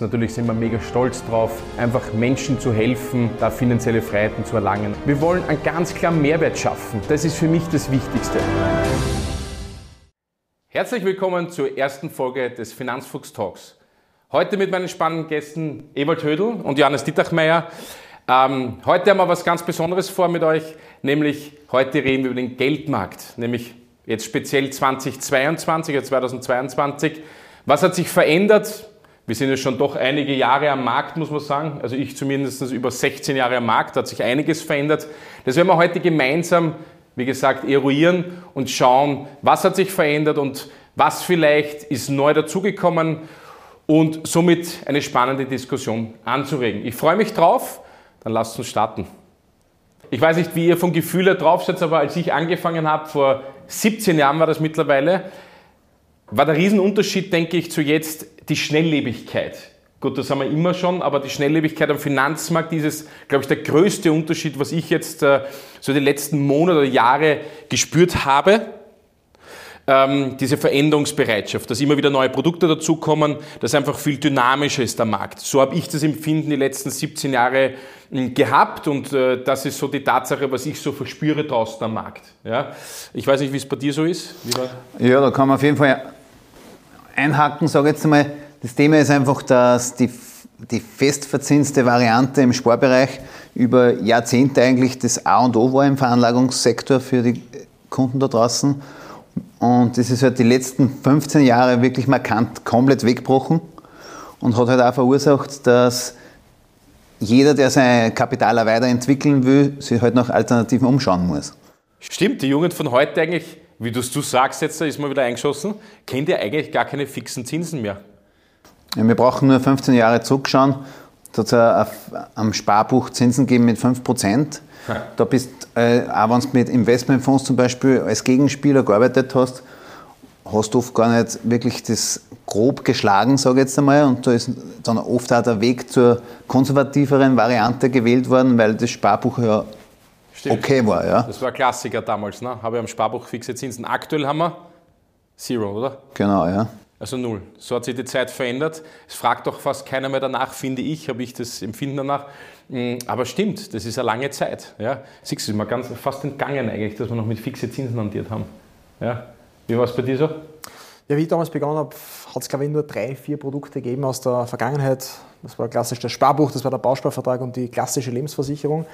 Natürlich sind wir mega stolz drauf, einfach Menschen zu helfen, da finanzielle Freiheiten zu erlangen. Wir wollen einen ganz klaren Mehrwert schaffen. Das ist für mich das Wichtigste. Herzlich willkommen zur ersten Folge des Finanzfuchs Talks. Heute mit meinen spannenden Gästen Ewald Hödel und Johannes Dittachmeier. Ähm, heute haben wir was ganz Besonderes vor mit euch, nämlich heute reden wir über den Geldmarkt, nämlich jetzt speziell 2022 oder 2022. Was hat sich verändert? Wir sind ja schon doch einige Jahre am Markt, muss man sagen. Also ich zumindest über 16 Jahre am Markt, da hat sich einiges verändert. Das werden wir heute gemeinsam, wie gesagt, eruieren und schauen, was hat sich verändert und was vielleicht ist neu dazugekommen und somit eine spannende Diskussion anzuregen. Ich freue mich drauf, dann lasst uns starten. Ich weiß nicht, wie ihr vom Gefühl her drauf seid, aber als ich angefangen habe, vor 17 Jahren war das mittlerweile, war der Riesenunterschied, denke ich, zu jetzt die Schnelllebigkeit. Gut, das haben wir immer schon, aber die Schnelllebigkeit am Finanzmarkt ist es, glaube ich, der größte Unterschied, was ich jetzt äh, so die letzten Monate oder Jahre gespürt habe. Ähm, diese Veränderungsbereitschaft, dass immer wieder neue Produkte dazukommen, dass einfach viel dynamischer ist der Markt. So habe ich das Empfinden die letzten 17 Jahre äh, gehabt und äh, das ist so die Tatsache, was ich so verspüre draußen am Markt. Ja? Ich weiß nicht, wie es bei dir so ist. Ja, da kann man auf jeden Fall einhaken, sage jetzt einmal, das Thema ist einfach, dass die, die festverzinste Variante im Sparbereich über Jahrzehnte eigentlich das A und O war im Veranlagungssektor für die Kunden da draußen. Und das ist halt die letzten 15 Jahre wirklich markant komplett weggebrochen und hat halt auch verursacht, dass jeder, der sein Kapital weiterentwickeln will, sich halt nach Alternativen umschauen muss. Stimmt, die Jugend von heute eigentlich wie du, du sagst jetzt, da ist mal wieder eingeschossen, kennt ihr eigentlich gar keine fixen Zinsen mehr? Ja, wir brauchen nur 15 Jahre zurückschauen. Da hat es am Sparbuch Zinsen gegeben mit 5%. Ja. Da bist, äh, auch wenn du mit Investmentfonds zum Beispiel als Gegenspieler gearbeitet hast, hast du oft gar nicht wirklich das grob geschlagen, sage ich jetzt einmal. Und da ist dann oft auch der Weg zur konservativeren Variante gewählt worden, weil das Sparbuch ja Stimmt. okay war. Ja. Das war ein Klassiker damals, ne? habe ich am Sparbuch fixe Zinsen. Aktuell haben wir Zero, oder? Genau, ja. Also null. So hat sich die Zeit verändert. Es fragt doch fast keiner mehr danach, finde ich, habe ich das Empfinden danach. Mm, aber stimmt, das ist eine lange Zeit. Ja. Siehst du, ist mir ganz, fast entgangen eigentlich, dass wir noch mit fixe Zinsen hantiert haben. Ja. Wie war es bei dir so? Ja, wie ich damals begonnen habe, hat es, glaube ich, nur drei, vier Produkte gegeben aus der Vergangenheit. Das war klassisch das Sparbuch, das war der Bausparvertrag und die klassische Lebensversicherung. Und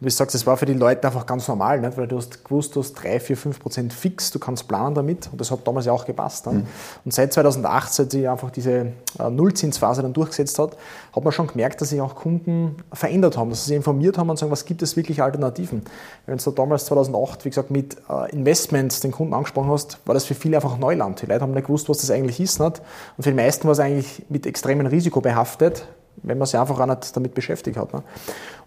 wie du sagst, das war für die Leute einfach ganz normal, nicht? weil du hast gewusst, du hast 3, 4, 5 Prozent fix, du kannst planen damit und das hat damals ja auch gepasst. Mhm. Und seit 2008, seit sich einfach diese äh, Nullzinsphase dann durchgesetzt hat, hat man schon gemerkt, dass sich auch Kunden verändert haben, dass sie sich informiert haben und sagen, was gibt es wirklich Alternativen. Wenn du damals 2008, wie gesagt, mit äh, Investments den Kunden angesprochen hast, war das für viele einfach Neuland. Die Leute haben nicht gewusst, was das eigentlich ist. Nicht? Und für die meisten war es eigentlich mit extremem Risiko behaftet, wenn man sich einfach auch nicht damit beschäftigt hat. Ne?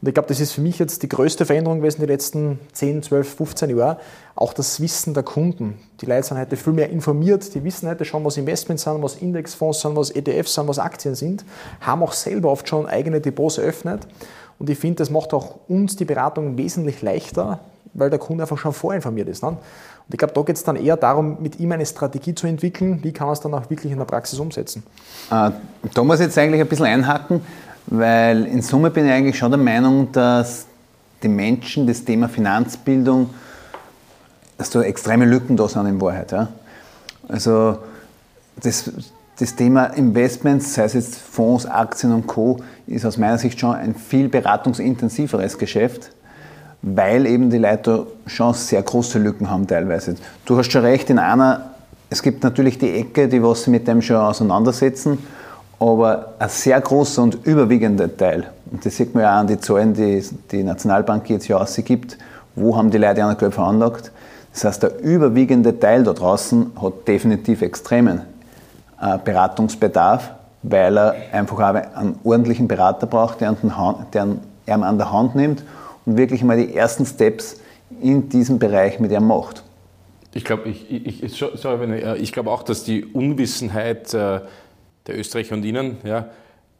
Und ich glaube, das ist für mich jetzt die größte Veränderung gewesen die letzten 10, 12, 15 Jahre. Auch das Wissen der Kunden. Die Leute sind heute viel mehr informiert, die wissen heute schon, was Investments sind, was Indexfonds sind, was ETFs sind, was Aktien sind, haben auch selber oft schon eigene Depots eröffnet. Und ich finde, das macht auch uns die Beratung wesentlich leichter, weil der Kunde einfach schon vorinformiert ist. Ne? Und ich glaube, da geht es dann eher darum, mit ihm eine Strategie zu entwickeln, wie kann man es dann auch wirklich in der Praxis umsetzen. Äh, da muss ich jetzt eigentlich ein bisschen einhaken, weil in Summe bin ich eigentlich schon der Meinung, dass die Menschen das Thema Finanzbildung, dass da extreme Lücken da sind in Wahrheit. Ja? Also das, das Thema Investments, sei es jetzt Fonds, Aktien und Co., ist aus meiner Sicht schon ein viel beratungsintensiveres Geschäft weil eben die Leute schon sehr große Lücken haben teilweise. Du hast schon recht, in einer, es gibt natürlich die Ecke, die was sie mit dem schon auseinandersetzen, aber ein sehr großer und überwiegender Teil, und das sieht man ja auch an die Zahlen, die die Nationalbank jetzt ja ausgibt, wo haben die Leute an Geld veranlagt. Das heißt, der überwiegende Teil da draußen hat definitiv extremen äh, Beratungsbedarf, weil er einfach auch einen ordentlichen Berater braucht, der ihn an der Hand nimmt wirklich mal die ersten Steps in diesem Bereich mit ihm macht. Ich glaube ich, ich, äh, ich glaub auch, dass die Unwissenheit äh, der Österreicher und Ihnen ja,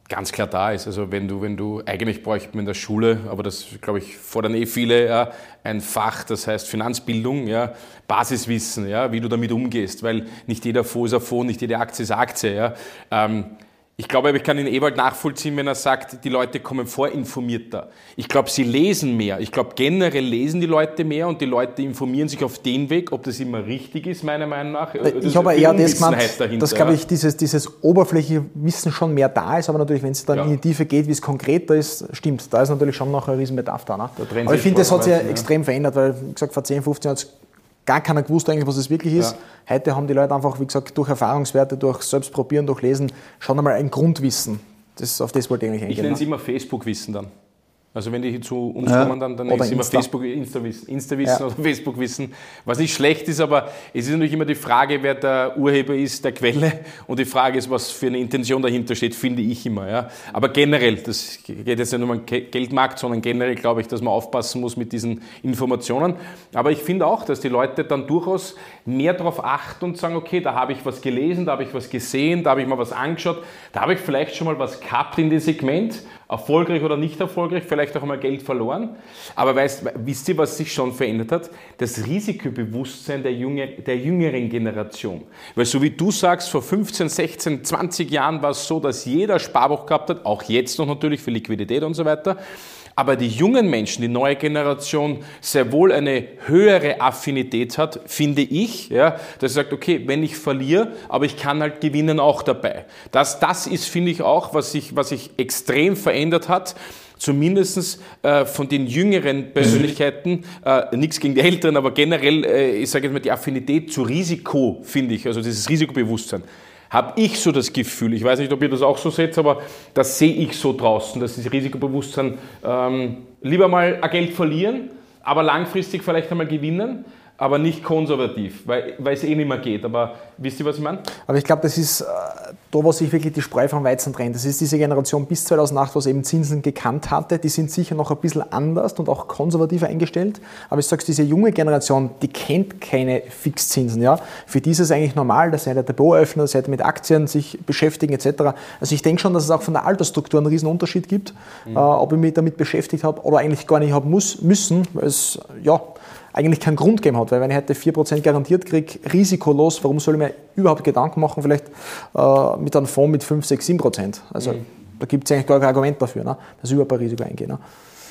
ganz klar da ist. Also wenn du, wenn du, eigentlich bräuchte man in der Schule, aber das glaube ich fordern eh viele, ja, ein Fach, das heißt Finanzbildung, ja, Basiswissen, ja, wie du damit umgehst, weil nicht jeder Fonds ist ein Fonds, nicht jede Aktie ist Aktie. Ja. Ähm, Ich glaube, ich kann den Ewald nachvollziehen, wenn er sagt, die Leute kommen vorinformierter. Ich glaube, sie lesen mehr. Ich glaube, generell lesen die Leute mehr und die Leute informieren sich auf den Weg, ob das immer richtig ist, meiner Meinung nach. ich habe eher das gemeint, dass, glaube ich, dieses, dieses oberflächliche Wissen schon mehr da ist, aber natürlich, wenn es dann ja. in die Tiefe geht, wie es konkreter ist, stimmt. Da ist natürlich schon noch ein Riesenbedarf da. Ne? da aber ich finde, das hat sich ja extrem verändert, weil, wie gesagt, vor 10, 15 Jahren gar keiner gewusst eigentlich, was es wirklich ist. Ja. Heute haben die Leute einfach, wie gesagt, durch Erfahrungswerte, durch Selbstprobieren, durch Lesen schon einmal ein Grundwissen. Das, auf das wollte ich eigentlich eingehen. Ich nenne es ne? immer Facebook-Wissen dann. Also wenn die zu uns ja. kommen, dann, dann ist immer Facebook, Insta-Wissen Insta ja. oder Facebook-Wissen, was nicht schlecht ist, aber es ist natürlich immer die Frage, wer der Urheber ist, der Quelle und die Frage ist, was für eine Intention dahinter steht, finde ich immer. Ja. Aber generell, das geht jetzt nicht nur um den Geldmarkt, sondern generell glaube ich, dass man aufpassen muss mit diesen Informationen. Aber ich finde auch, dass die Leute dann durchaus mehr darauf achten und sagen, okay, da habe ich was gelesen, da habe ich was gesehen, da habe ich mal was angeschaut, da habe ich vielleicht schon mal was gehabt in dem Segment erfolgreich oder nicht erfolgreich, vielleicht auch einmal Geld verloren. Aber weißt, wisst ihr, was sich schon verändert hat? Das Risikobewusstsein der, Junge, der jüngeren Generation. Weil so wie du sagst, vor 15, 16, 20 Jahren war es so, dass jeder Sparbuch gehabt hat, auch jetzt noch natürlich für Liquidität und so weiter aber die jungen Menschen, die neue Generation, sehr wohl eine höhere Affinität hat, finde ich, ja, dass sie sagt, okay, wenn ich verliere, aber ich kann halt gewinnen auch dabei. Das, das ist, finde ich, auch, was sich, was sich extrem verändert hat. Zumindest äh, von den jüngeren Persönlichkeiten, äh, nichts gegen die Älteren, aber generell, äh, ich sage jetzt mal, die Affinität zu Risiko, finde ich, also dieses Risikobewusstsein habe ich so das Gefühl, ich weiß nicht, ob ihr das auch so seht, aber das sehe ich so draußen, dass dieses Risikobewusstsein ähm, lieber mal Geld verlieren, aber langfristig vielleicht einmal gewinnen aber nicht konservativ, weil, es eh nicht mehr geht. Aber wisst ihr, was ich meine? Aber ich glaube, das ist äh, da, wo sich wirklich die Spreu vom Weizen trennt. Das ist diese Generation bis 2008, was eben Zinsen gekannt hatte. Die sind sicher noch ein bisschen anders und auch konservativer eingestellt. Aber ich sage diese junge Generation, die kennt keine Fixzinsen. Ja? Für die ist es eigentlich normal, dass sie ein Depot öffnen, dass sie mit Aktien sich beschäftigen etc. Also ich denke schon, dass es auch von der Altersstruktur einen riesen Unterschied gibt, mhm. äh, ob ich mich damit beschäftigt habe oder eigentlich gar nicht haben muss, müssen, weil es, ja, eigentlich keinen Grund gegeben hat. Weil wenn ich heute 4% garantiert kriege, risikolos, warum soll ich mir überhaupt Gedanken machen, vielleicht äh, mit einem Fonds mit 5, 6, 7%? Also mhm. da gibt es eigentlich gar kein Argument dafür, ne, dass ich überhaupt ein Risiko eingehe. Ne?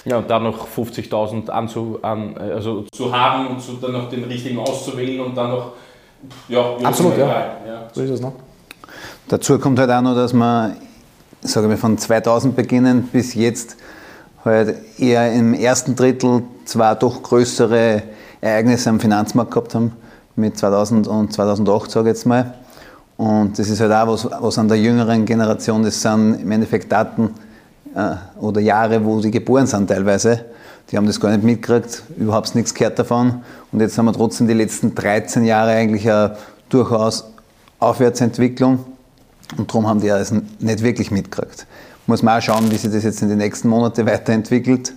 Ja, und dann noch 50.000 anzu, an, also zu haben und zu, dann noch den richtigen auszuwählen und dann noch, ja, Absolut, ja. ja. So ist es. Ne? Dazu kommt halt auch noch, dass man, sage ich von 2000 beginnend bis jetzt halt eher im ersten Drittel zwei doch größere Ereignisse am Finanzmarkt gehabt haben, mit 2000 und 2008, sage ich jetzt mal. Und das ist halt auch was, was an der jüngeren Generation, das sind im Endeffekt Daten äh, oder Jahre, wo sie geboren sind teilweise. Die haben das gar nicht mitgekriegt, überhaupt nichts gehört davon. Und jetzt haben wir trotzdem die letzten 13 Jahre eigentlich eine durchaus Aufwärtsentwicklung. Und darum haben die das nicht wirklich mitgekriegt muss man auch schauen, wie sich das jetzt in den nächsten Monaten weiterentwickelt.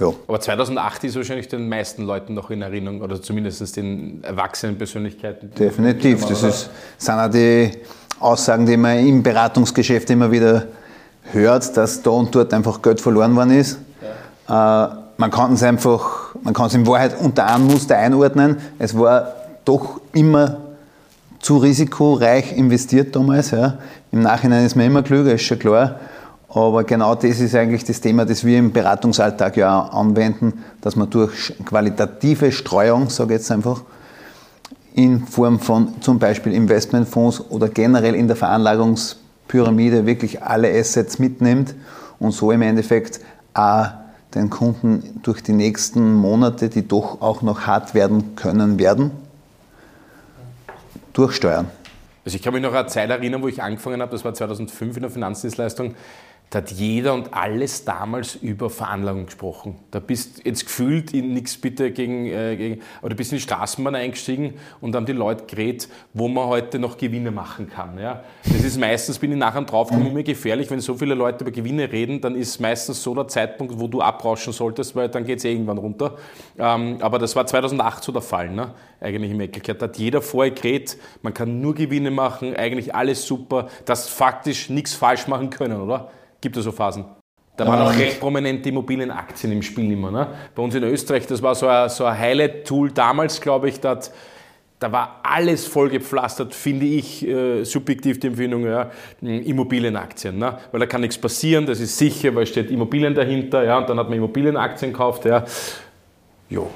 Ja. Aber 2008 ist wahrscheinlich den meisten Leuten noch in Erinnerung, oder zumindest den erwachsenen Persönlichkeiten. Definitiv. Das ist, sind auch die Aussagen, die man im Beratungsgeschäft immer wieder hört, dass da und dort einfach Geld verloren worden ist. Ja. Äh, man kann es einfach, man kann es in Wahrheit unter einem Muster einordnen. Es war doch immer zu risikoreich investiert damals. Ja. Im Nachhinein ist man immer klüger, ist schon klar. Aber genau das ist eigentlich das Thema, das wir im Beratungsalltag ja anwenden, dass man durch qualitative Streuung, sage ich jetzt einfach, in Form von zum Beispiel Investmentfonds oder generell in der Veranlagungspyramide wirklich alle Assets mitnimmt und so im Endeffekt auch den Kunden durch die nächsten Monate, die doch auch noch hart werden können werden, durchsteuern. Also ich kann mich noch an eine Zeit erinnern, wo ich angefangen habe, das war 2005 in der Finanzdienstleistung, da hat jeder und alles damals über Veranlagung gesprochen. Da bist jetzt gefühlt in nichts bitte gegen, äh, gegen, aber du bist in die Straßenbahn eingestiegen und haben die Leute geredet, wo man heute noch Gewinne machen kann. Ja? Das ist meistens, bin ich nachher drauf, kommt immer gefährlich, wenn so viele Leute über Gewinne reden, dann ist meistens so der Zeitpunkt, wo du abrauschen solltest, weil dann geht es eh irgendwann runter. Ähm, aber das war 2008 so der Fall, ne? eigentlich im Eckelkehrt. Da hat jeder vorher geredet, man kann nur Gewinne machen, eigentlich alles super, dass faktisch nichts falsch machen können, oder? Gibt es so Phasen? Da waren auch recht prominente Immobilienaktien im Spiel immer. Ne? Bei uns in Österreich, das war so ein, so ein Highlight-Tool damals, glaube ich, da hat da war alles vollgepflastert, finde ich, äh, subjektiv die Empfindung, ja, Immobilienaktien. Ne? Weil da kann nichts passieren, das ist sicher, weil steht Immobilien dahinter, ja, und dann hat man Immobilienaktien gekauft. Ja. Jo.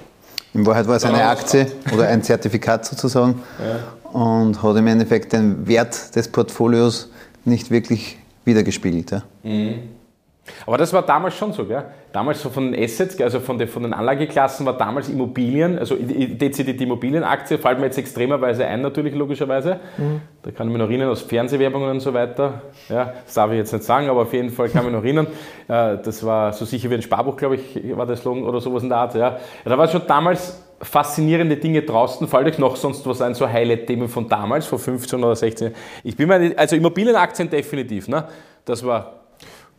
In Wahrheit war es eine Aktie oder ein Zertifikat sozusagen ja. und hat im Endeffekt den Wert des Portfolios nicht wirklich wiedergespiegelt. Ja. Mhm. Aber das war damals schon so, gell? Damals so von den Assets, also von den, von den Anlageklassen war damals Immobilien, also dezidiert Immobilienaktie, fällt mir jetzt extremerweise ein, natürlich, logischerweise. Mhm. Da kann ich mich noch erinnern, aus Fernsehwerbungen und so weiter. Ja, das darf ich jetzt nicht sagen, aber auf jeden Fall kann ich mich noch erinnern. Äh, das war so sicher wie ein Sparbuch, glaube ich, war der Slogan oder sowas in der Art. Ja. Da war schon damals faszinierende Dinge draußen. Fällt euch noch sonst was ein, so Highlight-Themen von damals, vor 15 oder 16 Ich bin mir, also Immobilienaktien definitiv, ne? Das war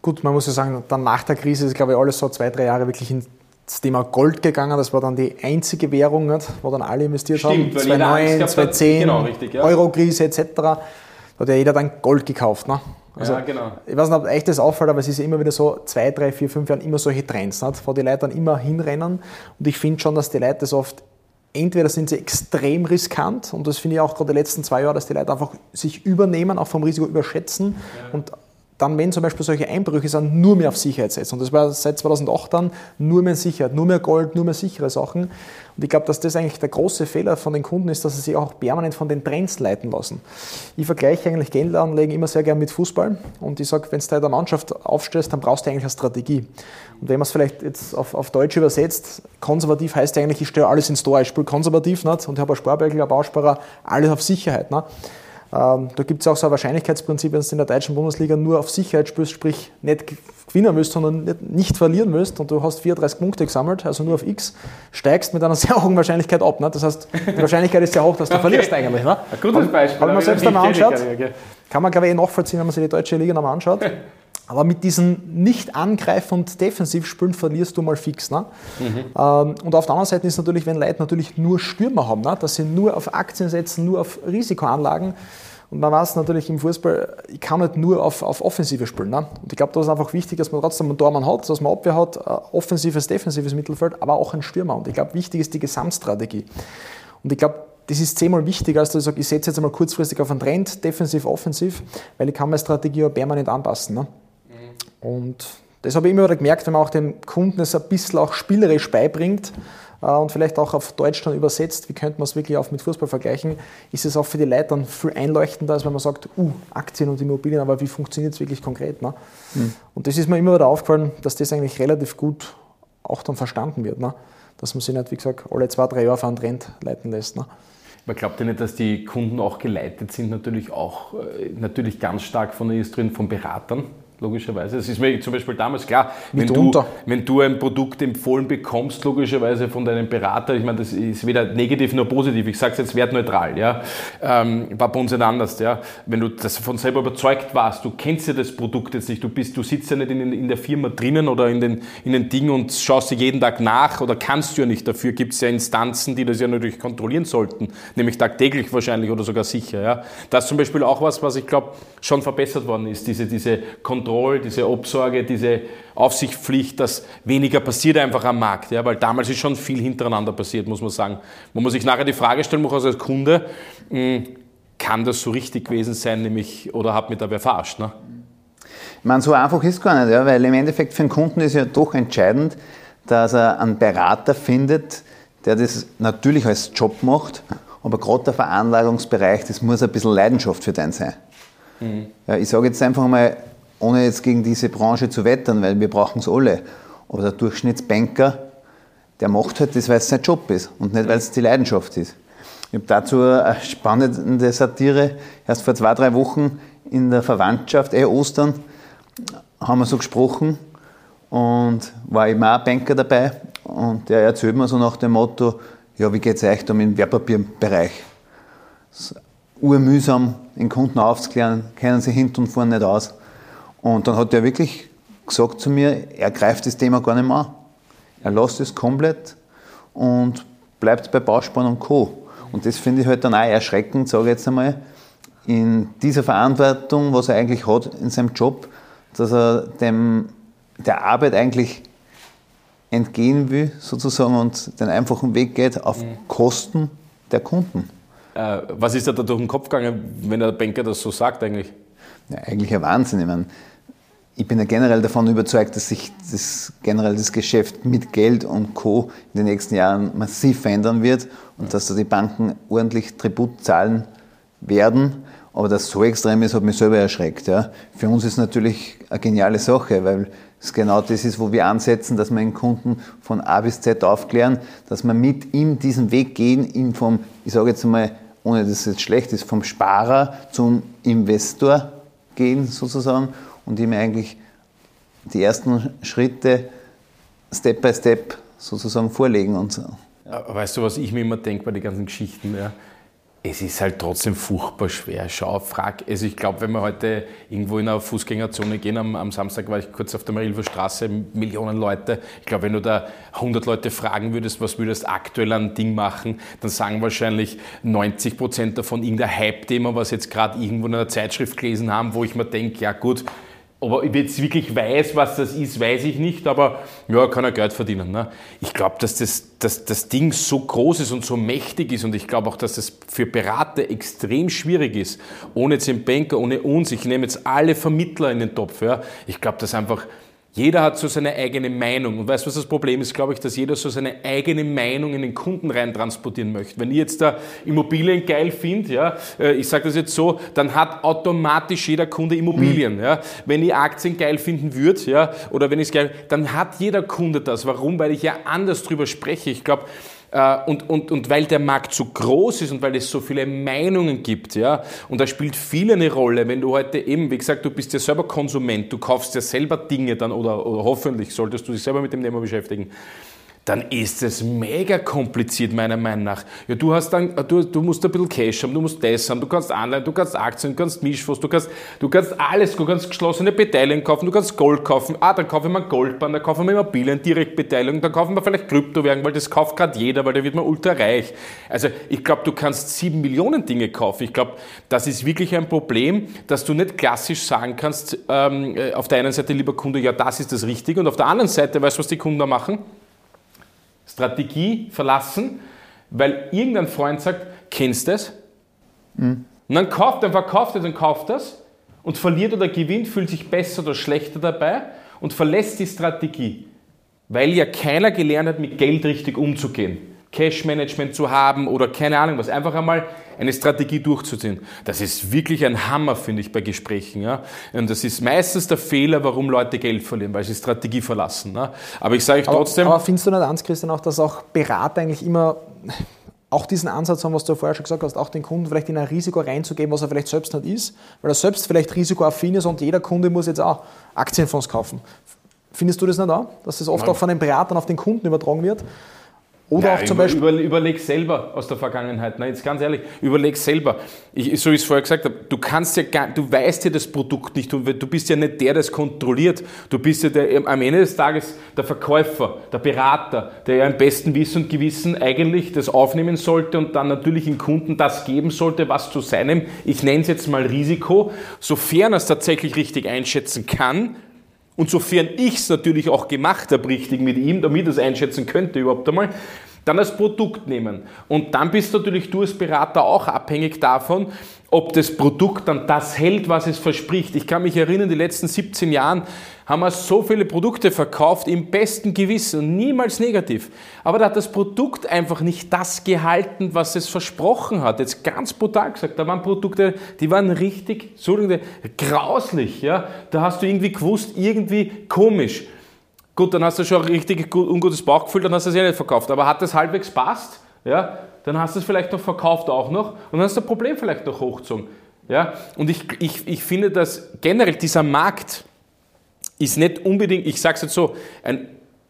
Gut, man muss ja sagen, dann nach der Krise ist, glaube ich, alles so zwei, drei Jahre wirklich ins Thema Gold gegangen. Das war dann die einzige Währung, nicht, wo dann alle investiert Stimmt, haben. 2009, 2010, genau, richtig, ja. Eurokrise etc. Da hat ja jeder dann Gold gekauft. Ne? Also, ja, genau. Ich weiß nicht, ob euch das auffällt, aber es ist ja immer wieder so, zwei, drei, vier, fünf Jahren immer solche Trends, nicht? wo die Leute dann immer hinrennen. Und ich finde schon, dass die Leute das oft entweder sind sie extrem riskant und das finde ich auch gerade die letzten zwei Jahre, dass die Leute einfach sich übernehmen, auch vom Risiko überschätzen ja. und dann, wenn zum Beispiel solche Einbrüche sind, nur mehr auf Sicherheit setzen. Und das war seit 2008 dann nur mehr Sicherheit, nur mehr Gold, nur mehr sichere Sachen. Und ich glaube, dass das eigentlich der große Fehler von den Kunden ist, dass sie sich auch permanent von den Trends leiten lassen. Ich vergleiche eigentlich Geldanlegen immer sehr gern mit Fußball. Und ich sage, wenn du eine Mannschaft aufstellst, dann brauchst du eigentlich eine Strategie. Und wenn man es vielleicht jetzt auf, auf Deutsch übersetzt, konservativ heißt eigentlich, ich stelle alles ins Tor. Ich spiele konservativ nicht, und habe ein Sparbeutel, ein Bausparer, alles auf Sicherheit. Nicht? Ähm, da gibt es auch so ein Wahrscheinlichkeitsprinzip, wenn du in der deutschen Bundesliga nur auf Sicherheit spielst, sprich nicht gewinnen willst, sondern nicht, nicht, verlieren willst und du hast 34 Punkte gesammelt, also nur auf X, steigst mit einer sehr hohen Wahrscheinlichkeit ab. Ne? Das heißt, die Wahrscheinlichkeit ist sehr hoch, dass du okay. verlierst eigentlich. Ne? Ein gutes Beispiel. Wenn man selbst einmal anschaut, kann man glaube ich eh nachvollziehen, wenn man sich die deutsche Liga nochmal anschaut. Aber mit diesen Nicht-Angreif- und Defensivspielen verlierst du mal fix. Ne? Mhm. Und auf der anderen Seite ist natürlich, wenn Leute natürlich nur Stürmer haben, ne? dass sie nur auf Aktien setzen, nur auf Risikoanlagen. Und man weiß natürlich im Fußball, ich kann nicht nur auf, auf Offensive spielen. Ne? Und ich glaube, da ist einfach wichtig, dass man trotzdem einen Tormann hat, dass man Abwehr hat, offensives, defensives Mittelfeld, aber auch einen Stürmer. Und ich glaube, wichtig ist die Gesamtstrategie. Und ich glaube, das ist zehnmal wichtiger, als dass ich sage, ich setze jetzt einmal kurzfristig auf einen Trend, defensiv, offensiv, weil ich kann meine Strategie auch permanent anpassen. Ne? Und das habe ich immer wieder gemerkt, wenn man auch dem Kunden es ein bisschen auch spielerisch beibringt äh, und vielleicht auch auf Deutsch dann übersetzt, wie könnte man es wirklich auch mit Fußball vergleichen, ist es auch für die Leute dann viel einleuchtender, als wenn man sagt, uh, Aktien und Immobilien, aber wie funktioniert es wirklich konkret? Ne? Mhm. Und das ist mir immer wieder aufgefallen, dass das eigentlich relativ gut auch dann verstanden wird. Ne? Dass man sich nicht, wie gesagt, alle zwei, drei Jahre auf einen Trend leiten lässt. Ne? Man glaubt ja nicht, dass die Kunden auch geleitet sind, natürlich auch äh, natürlich ganz stark von der Industrie und von Beratern logischerweise. Es ist mir zum Beispiel damals klar, wenn du, wenn du ein Produkt empfohlen bekommst, logischerweise von deinem Berater, ich meine, das ist weder negativ noch positiv, ich sage es jetzt wertneutral, ja, ähm, war bei uns nicht anders, ja. Wenn du davon selber überzeugt warst, du kennst ja das Produkt jetzt nicht, du bist, du sitzt ja nicht in, in der Firma drinnen oder in den, in den Dingen und schaust dir jeden Tag nach oder kannst du ja nicht, dafür gibt es ja Instanzen, die das ja natürlich kontrollieren sollten, nämlich tagtäglich wahrscheinlich oder sogar sicher, ja. Das ist zum Beispiel auch was, was ich glaube, schon verbessert worden ist, diese, diese Kontrolle Kontrolle, diese Obsorge, diese Aufsichtspflicht, dass weniger passiert einfach am Markt. Ja, weil damals ist schon viel hintereinander passiert, muss man sagen. Wo man sich nachher die Frage stellen muss als Kunde, hm, kann das so richtig gewesen sein, nämlich, oder hat mich da wer verarscht? Ne? Ich meine, so einfach ist es gar nicht, ja, weil im Endeffekt für den Kunden ist ja doch entscheidend, dass er einen Berater findet, der das natürlich als Job macht, aber gerade der Veranlagungsbereich, das muss ein bisschen Leidenschaft für den sein. Mhm. Ja, ich sage jetzt einfach mal, ohne jetzt gegen diese Branche zu wettern, weil wir brauchen es alle. Aber der Durchschnittsbanker, der macht halt das, weil es sein Job ist und nicht, weil es die Leidenschaft ist. Ich habe dazu eine spannende Satire. Erst vor zwei, drei Wochen in der Verwandtschaft, eh Ostern, haben wir so gesprochen und war eben auch ein Banker dabei und der erzählt mir so nach dem Motto, ja, wie geht es euch da im Wertpapierbereich? urmühsam, den Kunden aufzuklären, kennen sie hinten und vorne nicht aus. Und dann hat er wirklich gesagt zu mir, er greift das Thema gar nicht mehr an. Er lässt es komplett und bleibt bei Bauspann und Co. Und das finde ich halt dann auch erschreckend, sage ich jetzt einmal, in dieser Verantwortung, was er eigentlich hat in seinem Job, dass er dem, der Arbeit eigentlich entgehen will, sozusagen, und den einfachen Weg geht auf mhm. Kosten der Kunden. Äh, was ist da durch den Kopf gegangen, wenn der Banker das so sagt eigentlich? Ja, eigentlich ein Wahnsinn. Ich, meine, ich bin ja generell davon überzeugt, dass sich das, generell das Geschäft mit Geld und Co. in den nächsten Jahren massiv verändern wird und dass da die Banken ordentlich Tribut zahlen werden. Aber dass so extrem ist, hat mich selber erschreckt. Ja. Für uns ist natürlich eine geniale Sache, weil es genau das ist, wo wir ansetzen, dass wir den Kunden von A bis Z aufklären, dass wir mit ihm diesen Weg gehen, ihn vom, ich sage jetzt einmal, ohne dass es jetzt schlecht ist, vom Sparer zum Investor gehen sozusagen und ihm eigentlich die ersten Schritte Step by Step sozusagen vorlegen und so. Weißt du, was ich mir immer denke bei den ganzen Geschichten? Ja? es ist halt trotzdem furchtbar schwer. Schau, frag, also ich glaube, wenn wir heute irgendwo in eine Fußgängerzone gehen, am, am Samstag war ich kurz auf der Marilfer Straße, Millionen Leute. Ich glaube, wenn du da 100 Leute fragen würdest, was würdest du aktuell an Ding machen, dann sagen wahrscheinlich 90 Prozent davon irgendein Hype-Thema, was jetzt gerade irgendwo in einer Zeitschrift gelesen haben, wo ich mir denke, ja gut, ob ich jetzt wirklich weiß, was das ist, weiß ich nicht, aber ja, kann er Geld verdienen. Ne? Ich glaube, dass das, dass das Ding so groß ist und so mächtig ist und ich glaube auch, dass das für Berater extrem schwierig ist. Ohne jetzt den Banker, ohne uns, ich nehme jetzt alle Vermittler in den Topf. Ja? Ich glaube, dass einfach jeder hat so seine eigene Meinung. Und weißt du, was das Problem ist? Glaube ich, dass jeder so seine eigene Meinung in den Kunden rein transportieren möchte. Wenn ich jetzt da Immobilien geil finde, ja, äh, ich sage das jetzt so, dann hat automatisch jeder Kunde Immobilien. Mhm. Ja. Wenn ich Aktien geil finden würde, ja, oder wenn ich es geil, dann hat jeder Kunde das. Warum? Weil ich ja anders drüber spreche. Ich glaube, und, und, und weil der Markt so groß ist und weil es so viele Meinungen gibt, ja, und da spielt viel eine Rolle, wenn du heute eben, wie gesagt, du bist ja selber Konsument, du kaufst ja selber Dinge dann oder, oder hoffentlich solltest du dich selber mit dem Thema beschäftigen dann ist es mega kompliziert, meiner Meinung nach. Ja, du, hast dann, du, du musst ein bisschen Cash haben, du musst das haben, du kannst Anleihen, du kannst Aktien, du kannst Mischfonds, du kannst, du kannst alles, du kannst geschlossene Beteiligung kaufen, du kannst Gold kaufen. Ah, dann kaufe ich mir Goldbahn, dann kaufe ich mir Immobilien, Direktbeteiligung, dann kaufen wir vielleicht Kryptowährungen, weil das kauft gerade jeder, weil da wird man ultra reich. Also ich glaube, du kannst sieben Millionen Dinge kaufen. Ich glaube, das ist wirklich ein Problem, dass du nicht klassisch sagen kannst, ähm, äh, auf der einen Seite, lieber Kunde, ja, das ist das Richtige, und auf der anderen Seite, weißt du, was die Kunden machen? Strategie verlassen, weil irgendein Freund sagt, kennst du das? Mhm. Und dann kauft er, verkauft er, dann kauft das und verliert oder gewinnt, fühlt sich besser oder schlechter dabei und verlässt die Strategie, weil ja keiner gelernt hat, mit Geld richtig umzugehen. Cash-Management zu haben oder keine Ahnung was, einfach einmal eine Strategie durchzuziehen. Das ist wirklich ein Hammer, finde ich, bei Gesprächen. Ja? Und das ist meistens der Fehler, warum Leute Geld verlieren, weil sie Strategie verlassen. Ne? Aber ich sage euch trotzdem... Aber, aber findest du nicht, Hans Christian, auch, dass auch Berater eigentlich immer auch diesen Ansatz haben, was du vorher schon gesagt hast, auch den Kunden vielleicht in ein Risiko reinzugeben, was er vielleicht selbst nicht ist, weil er selbst vielleicht risikoaffin ist und jeder Kunde muss jetzt auch Aktienfonds kaufen. Findest du das nicht auch, dass das oft Nein. auch von den Beratern auf den Kunden übertragen wird? Oder Nein, auch zum über, Beispiel. Über, überleg selber aus der Vergangenheit. Nein, jetzt ganz ehrlich, überleg selber. Ich, so wie ich es vorher gesagt habe, du kannst ja gar, du weißt ja das Produkt nicht und du bist ja nicht der, der es kontrolliert. Du bist ja der, am Ende des Tages der Verkäufer, der Berater, der ja im besten Wissen und Gewissen eigentlich das aufnehmen sollte und dann natürlich dem Kunden das geben sollte, was zu seinem, ich nenne es jetzt mal Risiko, sofern er es tatsächlich richtig einschätzen kann, und sofern ich es natürlich auch gemacht habe, richtig mit ihm, damit er es einschätzen könnte überhaupt einmal, dann als Produkt nehmen. Und dann bist natürlich du als Berater auch abhängig davon, ob das Produkt dann das hält, was es verspricht. Ich kann mich erinnern, die letzten 17 Jahren haben wir so viele Produkte verkauft im besten Gewissen und niemals negativ. Aber da hat das Produkt einfach nicht das gehalten, was es versprochen hat. Jetzt ganz brutal gesagt, da waren Produkte, die waren richtig, so grauslich. Ja? Da hast du irgendwie gewusst, irgendwie komisch. Gut, dann hast du schon ein richtig ungutes Bauchgefühl, dann hast du es ja nicht verkauft. Aber hat das halbwegs passt, ja, dann hast du es vielleicht noch verkauft auch noch und dann hast du das Problem vielleicht noch hochgezogen. Ja? Und ich, ich, ich finde, dass generell dieser Markt ist nicht unbedingt, ich sage es jetzt so, ein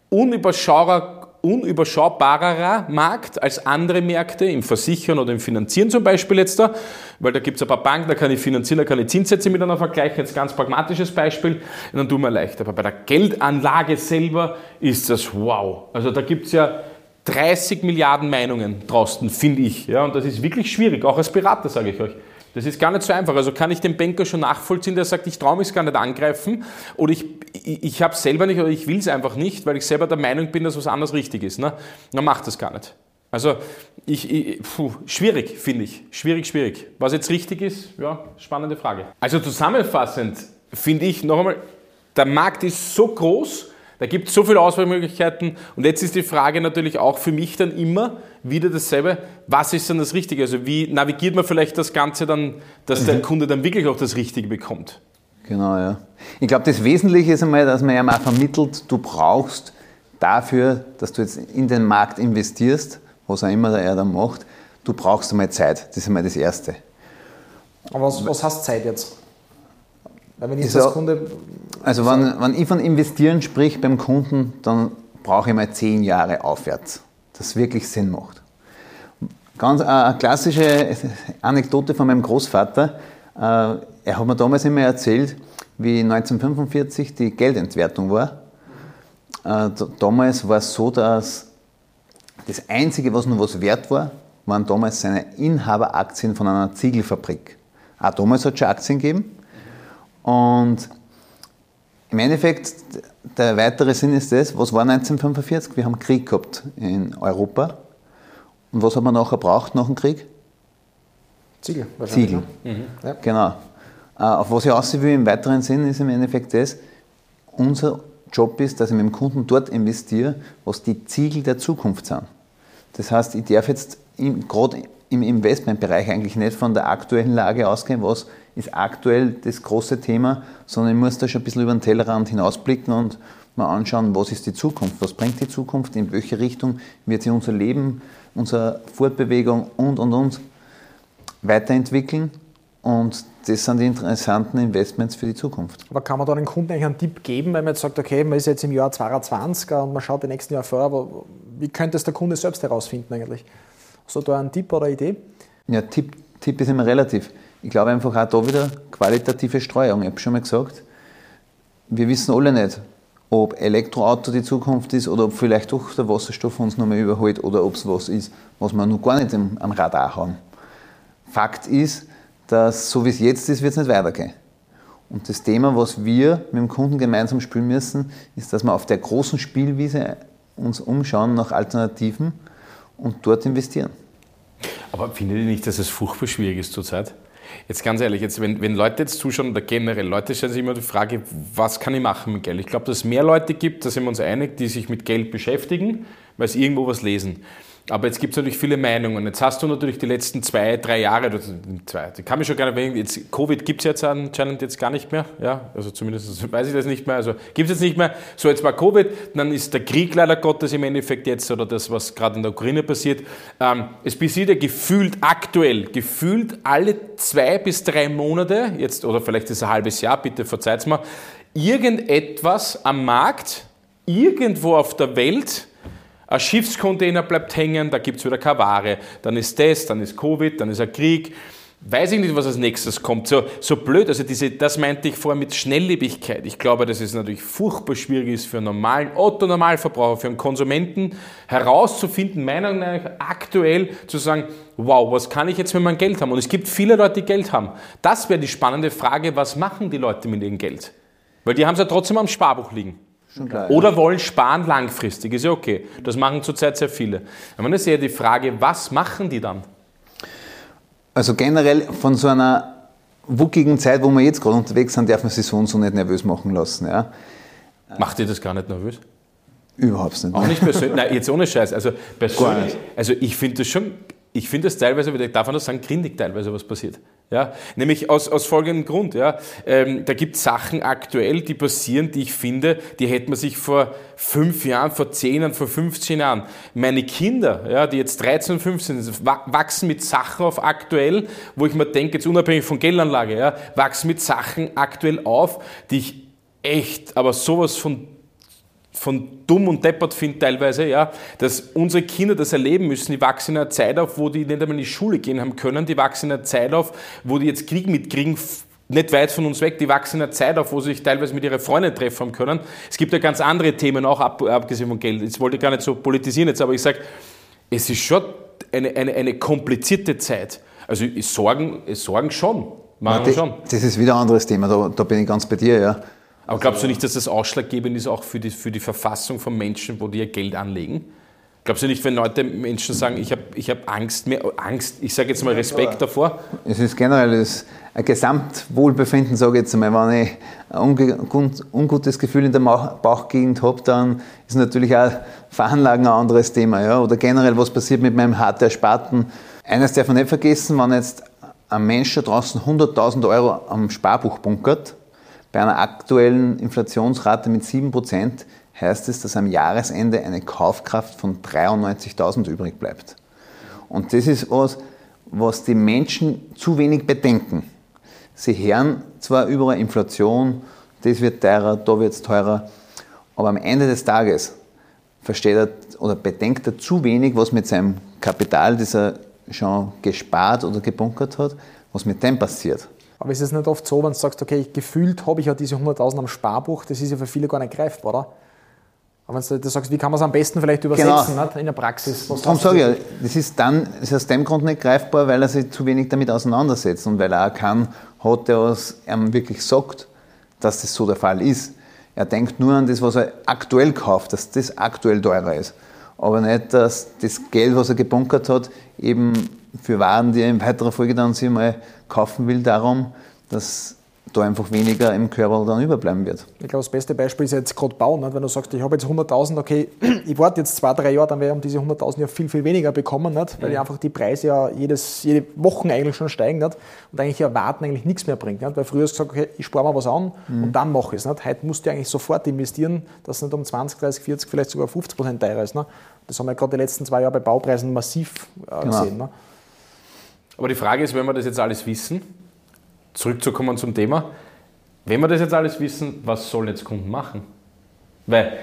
unüberschaubarer unüberschaubarer Markt als andere Märkte, im Versichern oder im Finanzieren zum Beispiel jetzt da, weil da gibt es ein paar Banken, da kann ich finanzieren, da kann ich Zinssätze miteinander vergleichen, jetzt ganz pragmatisches Beispiel, dann tun wir leicht. Aber bei der Geldanlage selber ist das wow. Also da gibt es ja 30 Milliarden Meinungen draußen, finde ich. Ja, und das ist wirklich schwierig, auch als Berater, sage ich euch. Das ist gar nicht so einfach. Also kann ich den Banker schon nachvollziehen, der sagt, ich traue mich gar nicht angreifen oder ich, ich, ich habe es selber nicht oder ich will es einfach nicht, weil ich selber der Meinung bin, dass was anderes richtig ist. Ne? Dann macht das gar nicht. Also ich, ich puh, schwierig, finde ich. Schwierig, schwierig. Was jetzt richtig ist, ja, spannende Frage. Also zusammenfassend finde ich noch einmal, der Markt ist so groß, da gibt es so viele Auswahlmöglichkeiten und jetzt ist die Frage natürlich auch für mich dann immer wieder dasselbe, was ist dann das Richtige? Also wie navigiert man vielleicht das Ganze dann, dass mhm. der Kunde dann wirklich auch das Richtige bekommt? Genau, ja. Ich glaube, das Wesentliche ist einmal, dass man ja mal vermittelt, du brauchst dafür, dass du jetzt in den Markt investierst, was auch immer er da macht, du brauchst einmal Zeit. Das ist einmal das Erste. Aber was, was heißt Zeit jetzt? Weil wenn ich als Kunde. Also, wenn, wenn ich von investieren sprich beim Kunden, dann brauche ich mal zehn Jahre aufwärts, dass es wirklich Sinn macht. Ganz eine klassische Anekdote von meinem Großvater. Äh, er hat mir damals immer erzählt, wie 1945 die Geldentwertung war. Äh, damals war es so, dass das Einzige, was nur was wert war, waren damals seine Inhaberaktien von einer Ziegelfabrik. Auch damals hat es schon Aktien gegeben. Und im Endeffekt, der weitere Sinn ist das, was war 1945? Wir haben Krieg gehabt in Europa. Und was hat man nachher braucht nach dem Krieg? Ziegel. Ziegel. Mhm. Ja. Genau. Äh, auf was ich aussehen will im weiteren Sinn ist im Endeffekt das, unser Job ist, dass ich mit dem Kunden dort investiere, was die Ziegel der Zukunft sind. Das heißt, ich darf jetzt gerade im Investmentbereich eigentlich nicht von der aktuellen Lage ausgehen, was ist aktuell das große Thema, sondern ich muss da schon ein bisschen über den Tellerrand hinausblicken und mal anschauen, was ist die Zukunft, was bringt die Zukunft, in welche Richtung wird sich unser Leben, unsere Fortbewegung und, und, und weiterentwickeln. Und das sind die interessanten Investments für die Zukunft. Aber kann man da den Kunden eigentlich einen Tipp geben, wenn man jetzt sagt, okay, man ist jetzt im Jahr 2020 und man schaut den nächsten Jahr vor, aber wie könnte es der Kunde selbst herausfinden eigentlich? Hast du da einen Tipp oder eine Idee? Ja, Tipp, Tipp ist immer relativ. Ich glaube einfach auch da wieder qualitative Streuung. Ich habe schon mal gesagt, wir wissen alle nicht, ob Elektroauto die Zukunft ist oder ob vielleicht doch der Wasserstoff uns nochmal überholt oder ob es was ist, was wir noch gar nicht am Radar haben. Fakt ist, dass so wie es jetzt ist, wird es nicht weitergehen. Und das Thema, was wir mit dem Kunden gemeinsam spielen müssen, ist, dass wir auf der großen Spielwiese uns umschauen nach Alternativen und dort investieren. Aber findet ihr nicht, dass es furchtbar schwierig ist zurzeit? Jetzt ganz ehrlich, jetzt, wenn, wenn Leute jetzt zuschauen oder generell, Leute stellen sich immer die Frage, was kann ich machen mit Geld? Ich glaube, dass es mehr Leute gibt, da sind wir uns einig, die sich mit Geld beschäftigen, weil sie irgendwo was lesen. Aber jetzt gibt es natürlich viele Meinungen. Jetzt hast du natürlich die letzten zwei, drei Jahre, zwei, die kann mich schon gar nicht jetzt Covid gibt es jetzt anscheinend jetzt gar nicht mehr, ja, also zumindest weiß ich das nicht mehr, also gibt es jetzt nicht mehr. So, jetzt war Covid, dann ist der Krieg leider Gottes im Endeffekt jetzt oder das, was gerade in der Ukraine passiert. Ähm, es passiert ja gefühlt aktuell, gefühlt alle zwei bis drei Monate, jetzt oder vielleicht ist es ein halbes Jahr, bitte verzeiht mir, irgendetwas am Markt, irgendwo auf der Welt, ein Schiffscontainer bleibt hängen, da gibt es wieder keine Ware. Dann ist das, dann ist Covid, dann ist ein Krieg. Weiß ich nicht, was als nächstes kommt. So, so blöd, also diese, das meinte ich vorher mit Schnelllebigkeit. Ich glaube, dass es natürlich furchtbar schwierig ist für einen normalen Otto-Normalverbraucher, für einen Konsumenten herauszufinden, meiner Meinung nach aktuell zu sagen, wow, was kann ich jetzt mit meinem Geld haben? Und es gibt viele Leute, die Geld haben. Das wäre die spannende Frage, was machen die Leute mit ihrem Geld? Weil die haben es ja trotzdem am Sparbuch liegen. Klar, Oder wollen sparen langfristig, ist ja okay. Das machen zurzeit sehr viele. Aber dann ist eher die Frage, was machen die dann? Also generell von so einer wuckigen Zeit, wo wir jetzt gerade unterwegs sind, darf man sich so und so nicht nervös machen lassen. Ja. Macht ihr das gar nicht nervös? Überhaupt nicht. Auch nicht persönlich. Nein, jetzt ohne Scheiß. Also persönlich. Also ich finde das schon, ich finde das teilweise, ich darf man das sagen, grindig teilweise, was passiert. Ja, nämlich aus, aus folgendem Grund. Ja. Ähm, da gibt es Sachen aktuell, die passieren, die ich finde, die hätte man sich vor fünf Jahren, vor zehn Jahren, vor 15 Jahren. Meine Kinder, ja, die jetzt 13 und 15 sind, wachsen mit Sachen auf aktuell, wo ich mir denke, jetzt unabhängig von Geldanlage, ja, wachsen mit Sachen aktuell auf, die ich echt, aber sowas von von dumm und deppert finde teilweise, ja, dass unsere Kinder das erleben müssen. Die wachsen in einer Zeit auf, wo die nicht einmal in die Schule gehen haben können. Die wachsen in einer Zeit auf, wo die jetzt Krieg mitkriegen, nicht weit von uns weg. Die wachsen in einer Zeit auf, wo sie sich teilweise mit ihren Freunden treffen können. Es gibt ja ganz andere Themen auch, abgesehen von Geld. Jetzt wollte ich gar nicht so politisieren jetzt, aber ich sage, es ist schon eine, eine, eine komplizierte Zeit. Also Sorgen, Sorgen schon. Machen ja, schon. Das ist wieder ein anderes Thema, da, da bin ich ganz bei dir, ja. Aber glaubst du nicht, dass das ausschlaggebend ist auch für die, für die Verfassung von Menschen, wo die ihr Geld anlegen? Glaubst du nicht, wenn Leute Menschen sagen, ich habe ich hab Angst, mehr Angst, ich sage jetzt mal Respekt davor? Es ist generell das Gesamtwohlbefinden, sage ich jetzt mal. Wenn ich ein ungutes Gefühl in der Bauchgegend habe, dann ist natürlich auch Veranlagen ein anderes Thema. Ja? Oder generell, was passiert mit meinem hart Ersparten. Eines darf man nicht vergessen, wenn jetzt ein Mensch da draußen 100.000 Euro am Sparbuch bunkert, bei einer aktuellen Inflationsrate mit 7%, heißt es, dass am Jahresende eine Kaufkraft von 93.000 übrig bleibt. Und das ist was, was die Menschen zu wenig bedenken. Sie hören zwar überall Inflation, das wird teurer, da wird es teurer, aber am Ende des Tages versteht er oder bedenkt er zu wenig, was mit seinem Kapital, das er schon gespart oder gebunkert hat, was mit dem passiert. Aber ist es nicht oft so, wenn du sagst, okay, gefühlt habe ich ja diese 100.000 am Sparbuch, das ist ja für viele gar nicht greifbar, oder? Aber wenn du sagst, wie kann man es am besten vielleicht übersetzen genau. in der Praxis? Was Darum sage ich das ist dann ist aus dem Grund nicht greifbar, weil er sich zu wenig damit auseinandersetzt und weil er auch keinen hat, der was ihm wirklich sagt, dass das so der Fall ist. Er denkt nur an das, was er aktuell kauft, dass das aktuell teurer ist. Aber nicht, dass das Geld, was er gebunkert hat, eben für Waren, die er in weiterer Folge dann sich mal kaufen will, darum, dass da einfach weniger im Körper dann überbleiben wird. Ich glaube, das beste Beispiel ist jetzt gerade Bauen. Nicht? Wenn du sagst, ich habe jetzt 100.000, okay, ich warte jetzt zwei, drei Jahre, dann werde ich um diese 100.000 ja viel, viel weniger bekommen, nicht? weil ja. einfach die Preise ja jedes, jede Woche eigentlich schon steigen nicht? und eigentlich ja warten eigentlich nichts mehr bringt. Nicht? Weil früher hast du gesagt, okay, ich spare mal was an mhm. und dann mache ich es. Heute musst du eigentlich sofort investieren, dass es nicht um 20, 30, 40, vielleicht sogar 50 Prozent teurer ist. Nicht? Das haben wir gerade die letzten zwei Jahre bei Baupreisen massiv äh, genau. gesehen. Nicht? Aber die Frage ist, wenn wir das jetzt alles wissen, zurückzukommen zum Thema, wenn wir das jetzt alles wissen, was sollen jetzt Kunden machen? Weil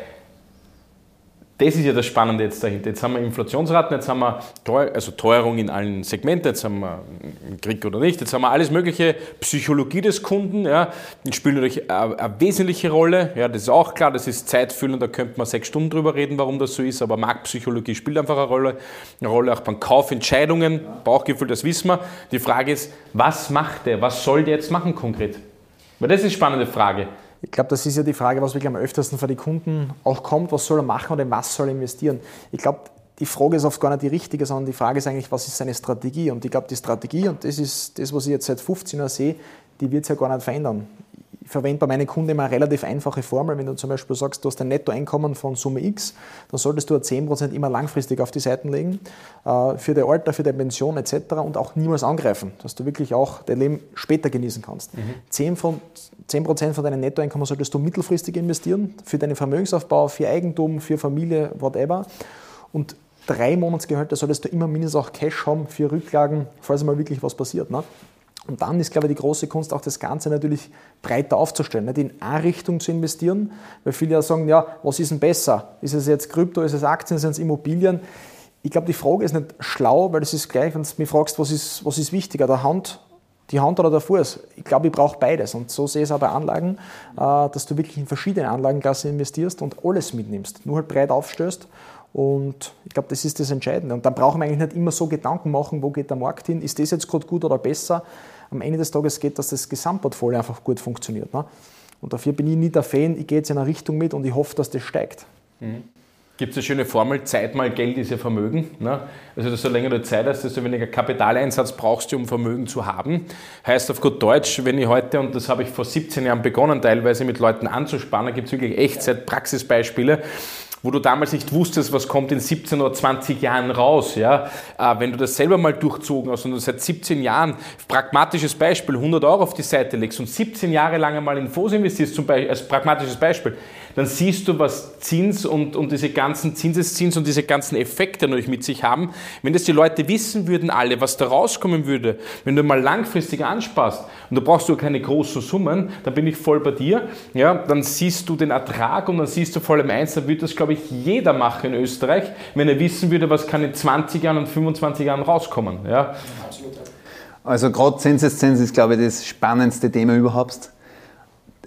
das ist ja das Spannende jetzt dahinter. Jetzt haben wir Inflationsraten, jetzt haben wir Teuer, also Teuerung in allen Segmenten, jetzt haben wir Krieg oder nicht, jetzt haben wir alles mögliche, Psychologie des Kunden, ja, spielt natürlich eine, eine, wesentliche Rolle, ja, das ist auch klar, das ist zeitfüllend, da könnte man sechs Stunden drüber reden, warum das so ist, aber Marktpsychologie spielt einfach eine Rolle, eine Rolle auch beim Kaufentscheidungen, Bauchgefühl, das wissen wir. Die Frage ist, was macht der, was soll der jetzt machen konkret? Weil das ist eine spannende Frage. Ich glaube, das ist ja die Frage, was wirklich am öftersten für die Kunden auch kommt. Was soll er machen oder in was soll er investieren? Ich glaube, die Frage ist oft gar nicht die richtige, sondern die Frage ist eigentlich, was ist seine Strategie? Und ich glaube, die Strategie, und das ist das, was ich jetzt seit 15 Jahren sehe, die wird sich ja gar nicht verändern ich verwende bei meinen Kunden immer eine relativ einfache Formel. Wenn du zum Beispiel sagst, du hast ein Nettoeinkommen von Summe X, dann solltest du 10% immer langfristig auf die Seiten legen, äh, für dein Alter, für deine Pension etc. und auch niemals angreifen, dass du wirklich auch dein Leben später genießen kannst. Mhm. 10%, von, 10 von deinem Nettoeinkommen solltest du mittelfristig investieren, für deinen Vermögensaufbau, für Eigentum, für Familie, whatever. Und drei Monatsgehälter solltest du immer mindestens auch Cash haben für Rücklagen, falls mal wirklich was passiert. Ne? Und dann ist, glaube ich, die große Kunst auch das Ganze natürlich breiter aufzustellen, nicht in eine Richtung zu investieren, weil viele ja sagen, ja, was ist denn besser? Ist es jetzt Krypto, ist es Aktien, sind es Immobilien? Ich glaube, die Frage ist nicht schlau, weil es ist gleich, wenn du mich fragst, was ist, was ist wichtiger, der Hand, die Hand oder der Fuß? Ich glaube, ich brauche beides. Und so sehe ich es auch bei Anlagen, äh, dass du wirklich in verschiedene Anlagenklassen investierst und alles mitnimmst, nur halt breit aufstößt und ich glaube, das ist das Entscheidende. Und dann brauchen wir eigentlich nicht immer so Gedanken machen, wo geht der Markt hin, ist das jetzt gerade gut oder besser. Am Ende des Tages geht, dass das Gesamtportfolio einfach gut funktioniert. Ne? Und dafür bin ich nie der Fan, ich gehe jetzt in eine Richtung mit und ich hoffe, dass das steigt. Mhm. Gibt es eine schöne Formel, Zeit mal Geld ist ja Vermögen. Ne? Also desto länger du Zeit hast, desto weniger Kapitaleinsatz brauchst du, um Vermögen zu haben. Heißt auf gut Deutsch, wenn ich heute, und das habe ich vor 17 Jahren begonnen, teilweise mit Leuten anzuspannen, gibt es wirklich Echtzeit-Praxisbeispiele, wo du damals nicht wusstest, was kommt in 17 oder 20 Jahren raus. Ja? Äh, wenn du das selber mal durchzogen hast und du seit 17 Jahren, pragmatisches Beispiel, 100 Euro auf die Seite legst und 17 Jahre lang einmal in Fonds investierst, zum Beispiel, als pragmatisches Beispiel, dann siehst du, was Zins und, und diese ganzen Zinseszins und diese ganzen Effekte natürlich mit sich haben. Wenn das die Leute wissen würden, alle, was da rauskommen würde, wenn du mal langfristig ansparst und da brauchst du keine großen Summen, dann bin ich voll bei dir, ja, dann siehst du den Ertrag und dann siehst du vor allem eins, dann würde das, glaube ich, jeder machen in Österreich, wenn er wissen würde, was kann in 20 Jahren und 25 Jahren rauskommen. Ja. Also gerade Zinseszins ist, glaube ich, das spannendste Thema überhaupt.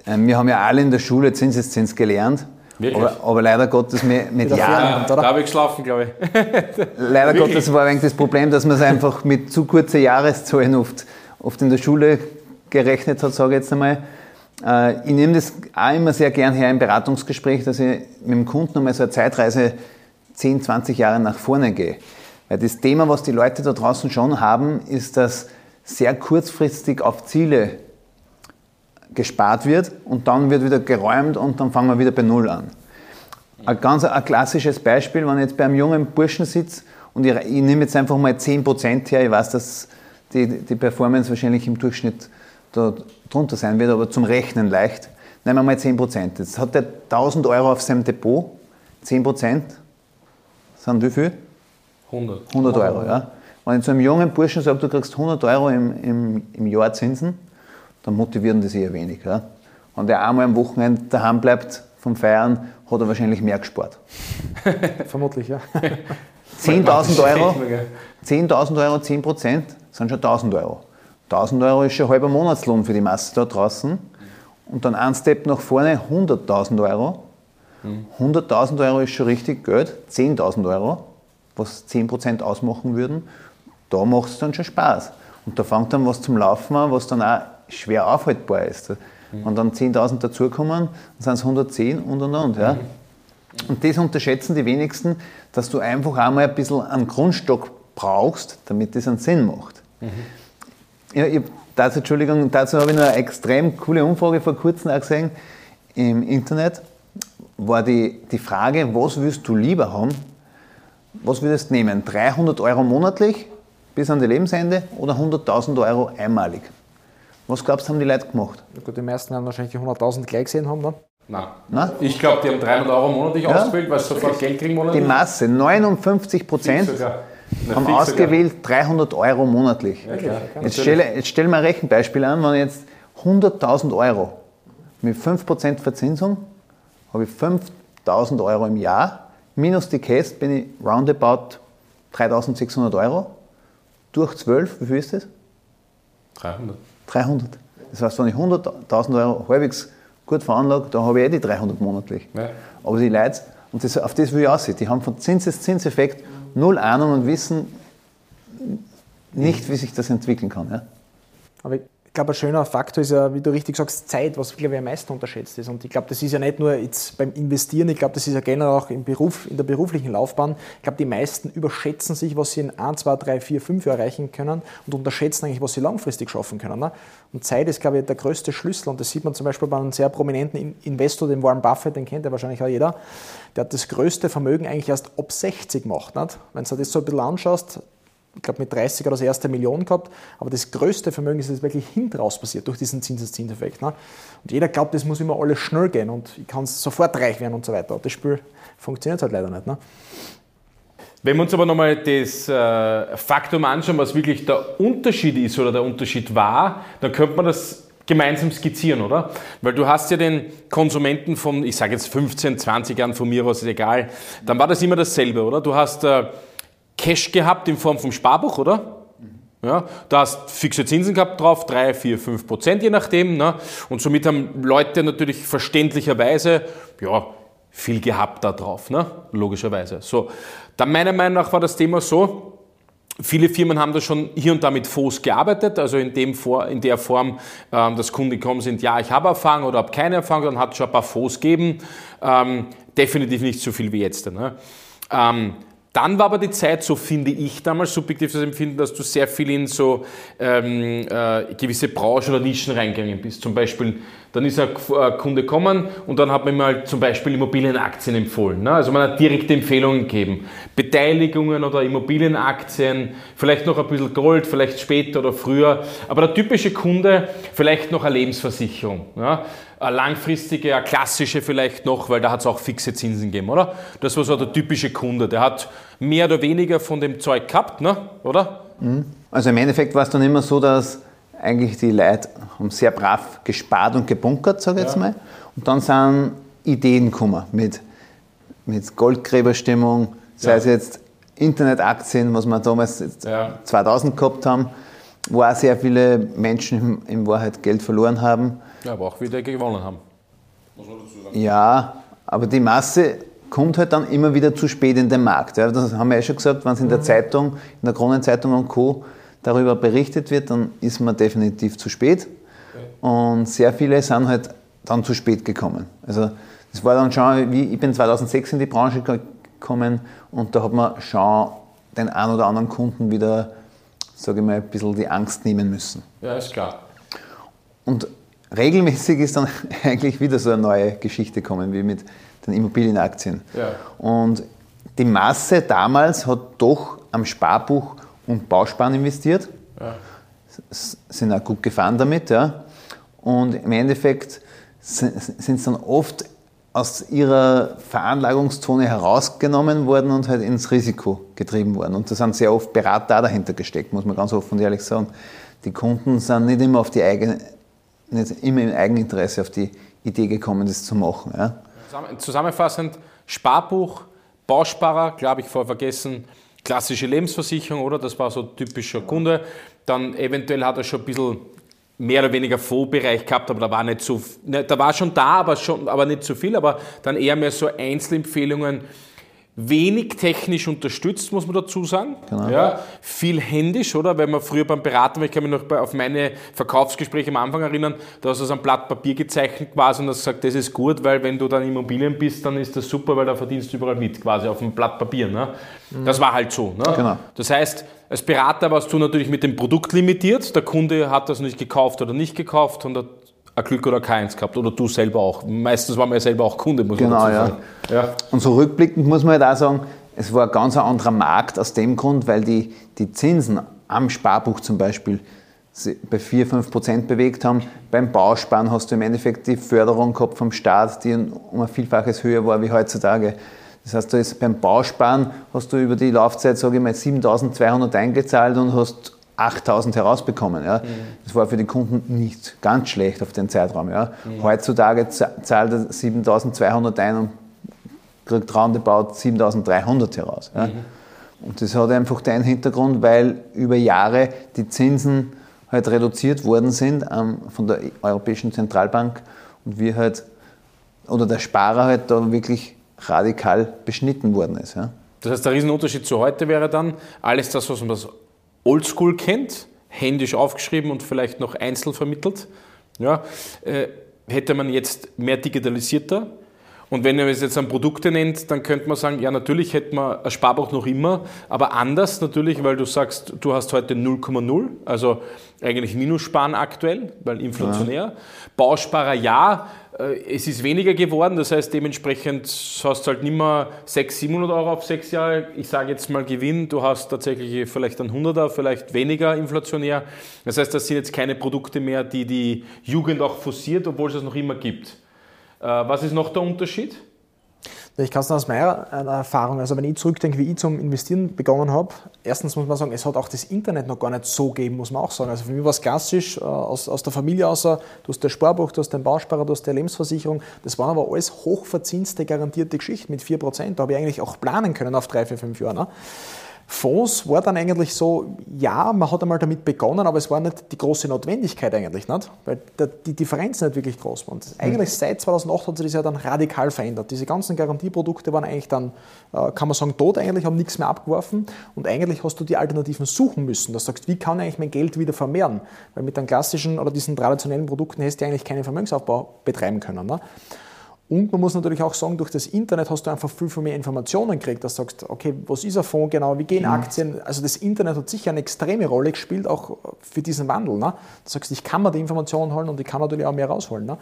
Ähm, wir haben ja alle in der Schule Zinseszins gelernt. Aber, aber, leider Gottes mit, mit Jahren. Ja, da habe ich geschlafen, glaube ich. leider Wirklich? Gottes war eigentlich das Problem, dass man es einfach mit zu kurzen Jahreszahlen oft, oft in der Schule gerechnet hat, sage ich jetzt einmal. Äh, ich nehme das auch immer sehr gern her im Beratungsgespräch, dass ich mit dem Kunden einmal so eine Zeitreise 10, 20 Jahre nach vorne gehe. Weil das Thema, was die Leute da draußen schon haben, ist, dass sehr kurzfristig auf Ziele gespart wird und dann wird wieder geräumt und dann fangen wir wieder bei Null an. Ein ganz ein klassisches Beispiel, wenn ich jetzt bei einem jungen Burschen sitze und ich, ich nehme jetzt einfach mal 10% her, ich weiß, dass die, die Performance wahrscheinlich im Durchschnitt da drunter sein wird, aber zum Rechnen leicht. Nehmen wir mal 10%. Jetzt hat er 1000 Euro auf seinem Depot, 10% sind wie viel? 100. 100 Euro, ja. Wenn ich zu einem jungen Burschen sage, du kriegst 100 Euro im, im, im Jahr Zinsen, dann motivieren die sich eher wenig. Ja. Wenn der einmal am Wochenende daheim bleibt vom Feiern, hat er wahrscheinlich mehr gespart. Vermutlich, ja. 10.000 Euro, 10.000 Euro, 10 Prozent sind schon 1.000 Euro. 1.000 Euro ist schon ein halber Monatslohn für die Masse da draußen. Und dann ein Step nach vorne, 100.000 Euro. 100.000 Euro ist schon richtig Geld, 10.000 Euro, was 10 Prozent ausmachen würden. Da macht es dann schon Spaß. Und da fängt dann was zum Laufen an, was dann auch schwer aufhaltbar ist. Wenn dann 10.000 dazukommen, dann sind es 110 und und und. Ja. Und das unterschätzen die wenigsten, dass du einfach einmal ein bisschen einen Grundstock brauchst, damit das einen Sinn macht. Ja, ich, dazu, Entschuldigung, dazu habe ich noch eine extrem coole Umfrage vor kurzem auch gesehen im Internet. War die, die Frage, was willst du lieber haben? Was würdest du nehmen? 300 Euro monatlich bis an die Lebensende oder 100.000 Euro einmalig? Was glaubst du, haben die Leute gemacht? Gut, die meisten haben wahrscheinlich die 100.000 gleich gesehen haben. Ne? Nein. Na? Ich glaube, die haben 300 Euro monatlich Ja. ausgewählt, weil sie sofort Geld kriegen Die monatlich. Masse, 59 Prozent, sogar. Haben ausgewählt 300 Euro monatlich. Ja, klar. Jetzt stelle, jetzt stell mal ein Rechenbeispiel an, wenn ich jetzt 100.000 Euro mit 5% Verzinsung habe ich 5.000 Euro im Jahr, minus die Käste bin ich roundabout 3.600 Euro. Durch 12, wie viel ist das? 300. 300. Das heißt, wenn ich 100.000 Euro halbwegs gut veranlage, dann habe ich eh die 300 monatlich. Ja. Aber die Leute, und das, auf das will ich aussehen, die haben von Zinseszinseffekt null Ahnung und wissen nicht, wie sich das entwickeln kann. Ja? Glaube, ein schöner Faktor ist ja, wie du richtig sagst, Zeit, was, glaube ich, am meisten unterschätzt ist. Und ich glaube, das ist ja nicht nur jetzt beim Investieren, ich glaube, das ist ja generell auch im Beruf, in der beruflichen Laufbahn. Ich glaube, die meisten überschätzen sich, was sie in 1, 2, 3, 4, 5 Jahren erreichen können und unterschätzen eigentlich, was sie langfristig schaffen können. Ne? Und Zeit ist, glaube ich, der größte Schlüssel. Und das sieht man zum Beispiel bei einem sehr prominenten In- Investor, den Warren Buffett, den kennt ja wahrscheinlich auch jeder. Der hat das größte Vermögen eigentlich erst ab 60 gemacht. Nicht? Wenn du dir das so ein bisschen anschaust, ich glaube, mit 30 hat er das erste Million gehabt, aber das größte Vermögen ist jetzt wirklich hinten raus passiert durch diesen Zinseszinseffekt. Ne? Und jeder glaubt, das muss immer alles schnell gehen und ich kann sofort reich werden und so weiter. Das Spiel funktioniert halt leider nicht. Ne? Wenn wir uns aber nochmal das äh, Faktum anschauen, was wirklich der Unterschied ist oder der Unterschied war, dann könnte man das gemeinsam skizzieren, oder? Weil du hast ja den Konsumenten von, ich sage jetzt 15, 20 Jahren von mir aus, ist egal, dann war das immer dasselbe, oder? Du hast äh, Cash gehabt in Form vom Sparbuch, oder? Ja, da hast fixe Zinsen gehabt drauf, 3, 4, 5 Prozent je nachdem. Ne? Und somit haben Leute natürlich verständlicherweise ja, viel gehabt da drauf, ne? logischerweise. So, dann meiner Meinung nach war das Thema so, Viele Firmen haben da schon hier und da mit Fonds gearbeitet, also in, dem Vor in der Form, ähm, dass Kunden gekommen sind, ja, ich habe Erfahrung oder habe keine Erfahrung, dann hat es schon ein paar Fonds gegeben. Ähm, definitiv nicht so viel wie jetzt. Ne? Ähm, dann war aber die Zeit, so finde ich damals, subjektives Empfinden, dass du sehr viel in so ähm, äh, gewisse Branchen oder Nischen reingegangen bist. Zum Beispiel, dann ist ein äh, Kunde gekommen und dann hat man ihm halt zum Beispiel Immobilienaktien empfohlen. Ne? Also man hat direkte Empfehlungen gegeben. Beteiligungen oder Immobilienaktien, vielleicht noch ein bisschen Gold, vielleicht später oder früher. Aber der typische Kunde, vielleicht noch eine Lebensversicherung. Ja? Langfristige, klassische vielleicht noch, weil da hat es auch fixe Zinsen gegeben, oder? Das war so der typische Kunde. Der hat mehr oder weniger von dem Zeug gehabt, ne? oder? Also im Endeffekt war es dann immer so, dass eigentlich die Leute haben sehr brav gespart und gebunkert, sage ich jetzt Ja. mal. Und dann sind Ideen gekommen mit, mit Goldgräberstimmung, sei Ja. es jetzt Internetaktien, was wir damals jetzt Ja. 2000 gehabt haben, wo auch sehr viele Menschen in Wahrheit Geld verloren haben. Ja, aber auch wieder gewonnen haben. Ja, aber die Masse kommt halt dann immer wieder zu spät in den Markt. Ja, das haben wir ja schon gesagt, wenn es in der Zeitung, in der Kronenzeitung und Co. darüber berichtet wird, dann ist man definitiv zu spät. Und sehr viele sind halt dann zu spät gekommen. Also das war dann schon, wie, ich bin 2006 in die Branche ge- kommen und da hat man schon den einen oder anderen Kunden wieder, sage ich mal, ein bisschen die Angst nehmen müssen. Ja, ist klar. Und regelmäßig ist dann eigentlich wieder so eine neue Geschichte kommen, wie mit den Immobilienaktien. Ja. Und die Masse damals hat doch am Sparbuch und Bausparen investiert, Ja. sind auch gut gefahren damit. Ja. Und im Endeffekt sind es dann oft aus ihrer Veranlagungszone herausgenommen worden und halt ins Risiko getrieben worden. Und da sind sehr oft Berater dahinter gesteckt, muss man ganz offen und ehrlich sagen. Die Kunden sind nicht immer auf die eigene, nicht immer im Eigeninteresse auf die Idee gekommen, das zu machen. Ja. Zusammen- Zusammenfassend, Sparbuch, Bausparer, glaube ich, vorher vergessen, klassische Lebensversicherung, oder? Das war so typischer Kunde. Dann eventuell hat er schon ein bisschen mehr oder weniger Fondsbereich gehabt, aber da war nicht so, ne, da war schon da, aber, schon, aber nicht so viel, aber dann eher mehr so Einzelempfehlungen, wenig technisch unterstützt, muss man dazu sagen. Genau. Ja, viel händisch, oder? Wenn man früher beim Beraten, ich kann mich noch bei, auf meine Verkaufsgespräche am Anfang erinnern, da hast du so ein Blatt Papier gezeichnet quasi und hast gesagt, das ist gut, weil wenn du dann Immobilien bist, dann ist das super, weil da verdienst du überall mit, quasi auf dem Blatt Papier. Ne? Das war halt so. Ne? Genau. Das heißt, als Berater warst du natürlich mit dem Produkt limitiert. Der Kunde hat das nicht gekauft oder nicht gekauft und ein Glück oder keins gehabt. Oder du selber auch. Meistens war man ja selber auch Kunde, muss Genau, man dazu ja. sagen. Ja. Und so rückblickend muss man halt auch sagen, es war ein ganz anderer Markt aus dem Grund, weil die, die Zinsen am Sparbuch zum Beispiel bei 4, 5 Prozent bewegt haben. Beim Bausparen hast du im Endeffekt die Förderung gehabt vom Staat, die um ein Vielfaches höher war wie heutzutage. Das heißt, ist beim Bausparen hast du über die Laufzeit, sage ich mal, 7.200 eingezahlt und hast 8.000 herausbekommen. Ja. Das war für die Kunden nicht ganz schlecht auf den Zeitraum. Ja. Heutzutage za- zahlt er 7.200 ein und kriegt roundabout 7.300 heraus. Ja. Und das hat einfach den Hintergrund, weil über Jahre die Zinsen halt reduziert worden sind ähm, von der Europäischen Zentralbank und wir halt, oder der Sparer halt da wirklich radikal beschnitten worden ist. Ja. Das heißt, der Riesenunterschied zu heute wäre dann, alles das, was man das Oldschool kennt, händisch aufgeschrieben und vielleicht noch einzeln vermittelt, ja, äh, hätte man jetzt mehr digitalisierter. Und wenn ihr es jetzt an Produkte nennt, dann könnte man sagen, ja, natürlich hätte man ein Sparbuch noch immer, aber anders natürlich, weil du sagst, du hast heute 0,0, also eigentlich Minussparen aktuell, weil inflationär. Bausparer ja, äh, es ist weniger geworden, das heißt dementsprechend hast du halt nicht mehr 600, 700 Euro auf sechs Jahre. Ich sage jetzt mal Gewinn, du hast tatsächlich vielleicht einen 100er, vielleicht weniger inflationär. Das heißt, das sind jetzt keine Produkte mehr, die die Jugend auch forciert, obwohl es es noch immer gibt. Äh, Was ist noch der Unterschied? Ich kann es aus meiner äh, Erfahrung, also wenn ich zurückdenke, wie ich zum Investieren begonnen habe, erstens muss man sagen, es hat auch das Internet noch gar nicht so gegeben, muss man auch sagen. Also für mich war es klassisch äh, aus, aus der Familie außer, du hast das Sparbuch, du hast den Bausparer, du hast die Lebensversicherung. Das waren aber alles hochverzinste, garantierte Geschichten mit 4%. Da habe ich eigentlich auch planen können auf drei, vier, fünf Jahre. Ne? Fonds war dann eigentlich so, ja, man hat einmal damit begonnen, aber es war nicht die große Notwendigkeit eigentlich, nicht? weil die Differenz nicht wirklich groß war. Und das- eigentlich seit 2008 hat sich das ja dann radikal verändert. Diese ganzen Garantieprodukte waren eigentlich dann, äh, kann man sagen, tot eigentlich, haben nichts mehr abgeworfen und eigentlich hast du die Alternativen suchen müssen, dass du sagst, wie kann ich eigentlich mein Geld wieder vermehren? Weil mit den klassischen oder diesen traditionellen Produkten hättest du eigentlich keinen Vermögensaufbau betreiben können. Ne? Und man muss natürlich auch sagen, durch das Internet hast du einfach viel, viel mehr Informationen gekriegt, dass du sagst, okay, was ist ein Fonds genau, wie gehen Aktien? Also das Internet hat sicher eine extreme Rolle gespielt, auch für diesen Wandel. Ne? Du sagst, ich kann mir die Informationen holen und ich kann natürlich auch mehr rausholen. Ne?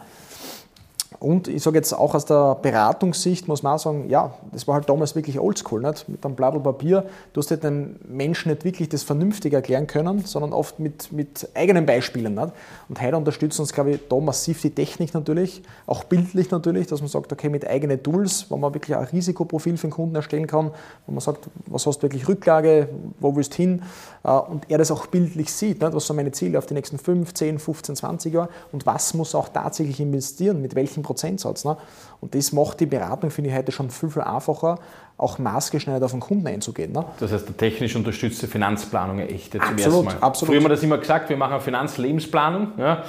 Und ich sage jetzt auch aus der Beratungssicht, muss man auch sagen, ja, das war halt damals wirklich oldschool, nicht? mit einem Blatt Papier. Du hast halt den Menschen nicht wirklich das vernünftig erklären können, sondern oft mit, mit eigenen Beispielen. Nicht? Und heute unterstützt uns, glaube ich, da massiv die Technik natürlich, auch bildlich natürlich, dass man sagt, okay, mit eigenen Tools, wo man wirklich ein Risikoprofil für den Kunden erstellen kann, wo man sagt, was hast du wirklich Rücklage, wo willst du hin, äh, und er das auch bildlich sieht, nicht? was sind meine Ziele auf die nächsten 5, 10, 15, 20 Jahre und was muss er auch tatsächlich investieren, mit welchem Prozentsatz. Ne? Und das macht die Beratung, finde ich, heute schon viel, viel einfacher, auch maßgeschneidert auf den Kunden einzugehen. Ne? Das heißt, eine technisch unterstützte Planung, eine echte zum Absolut, ersten Mal. absolut. Früher haben wir das immer gesagt, wir machen eine Finanzlebensplanung. Ja.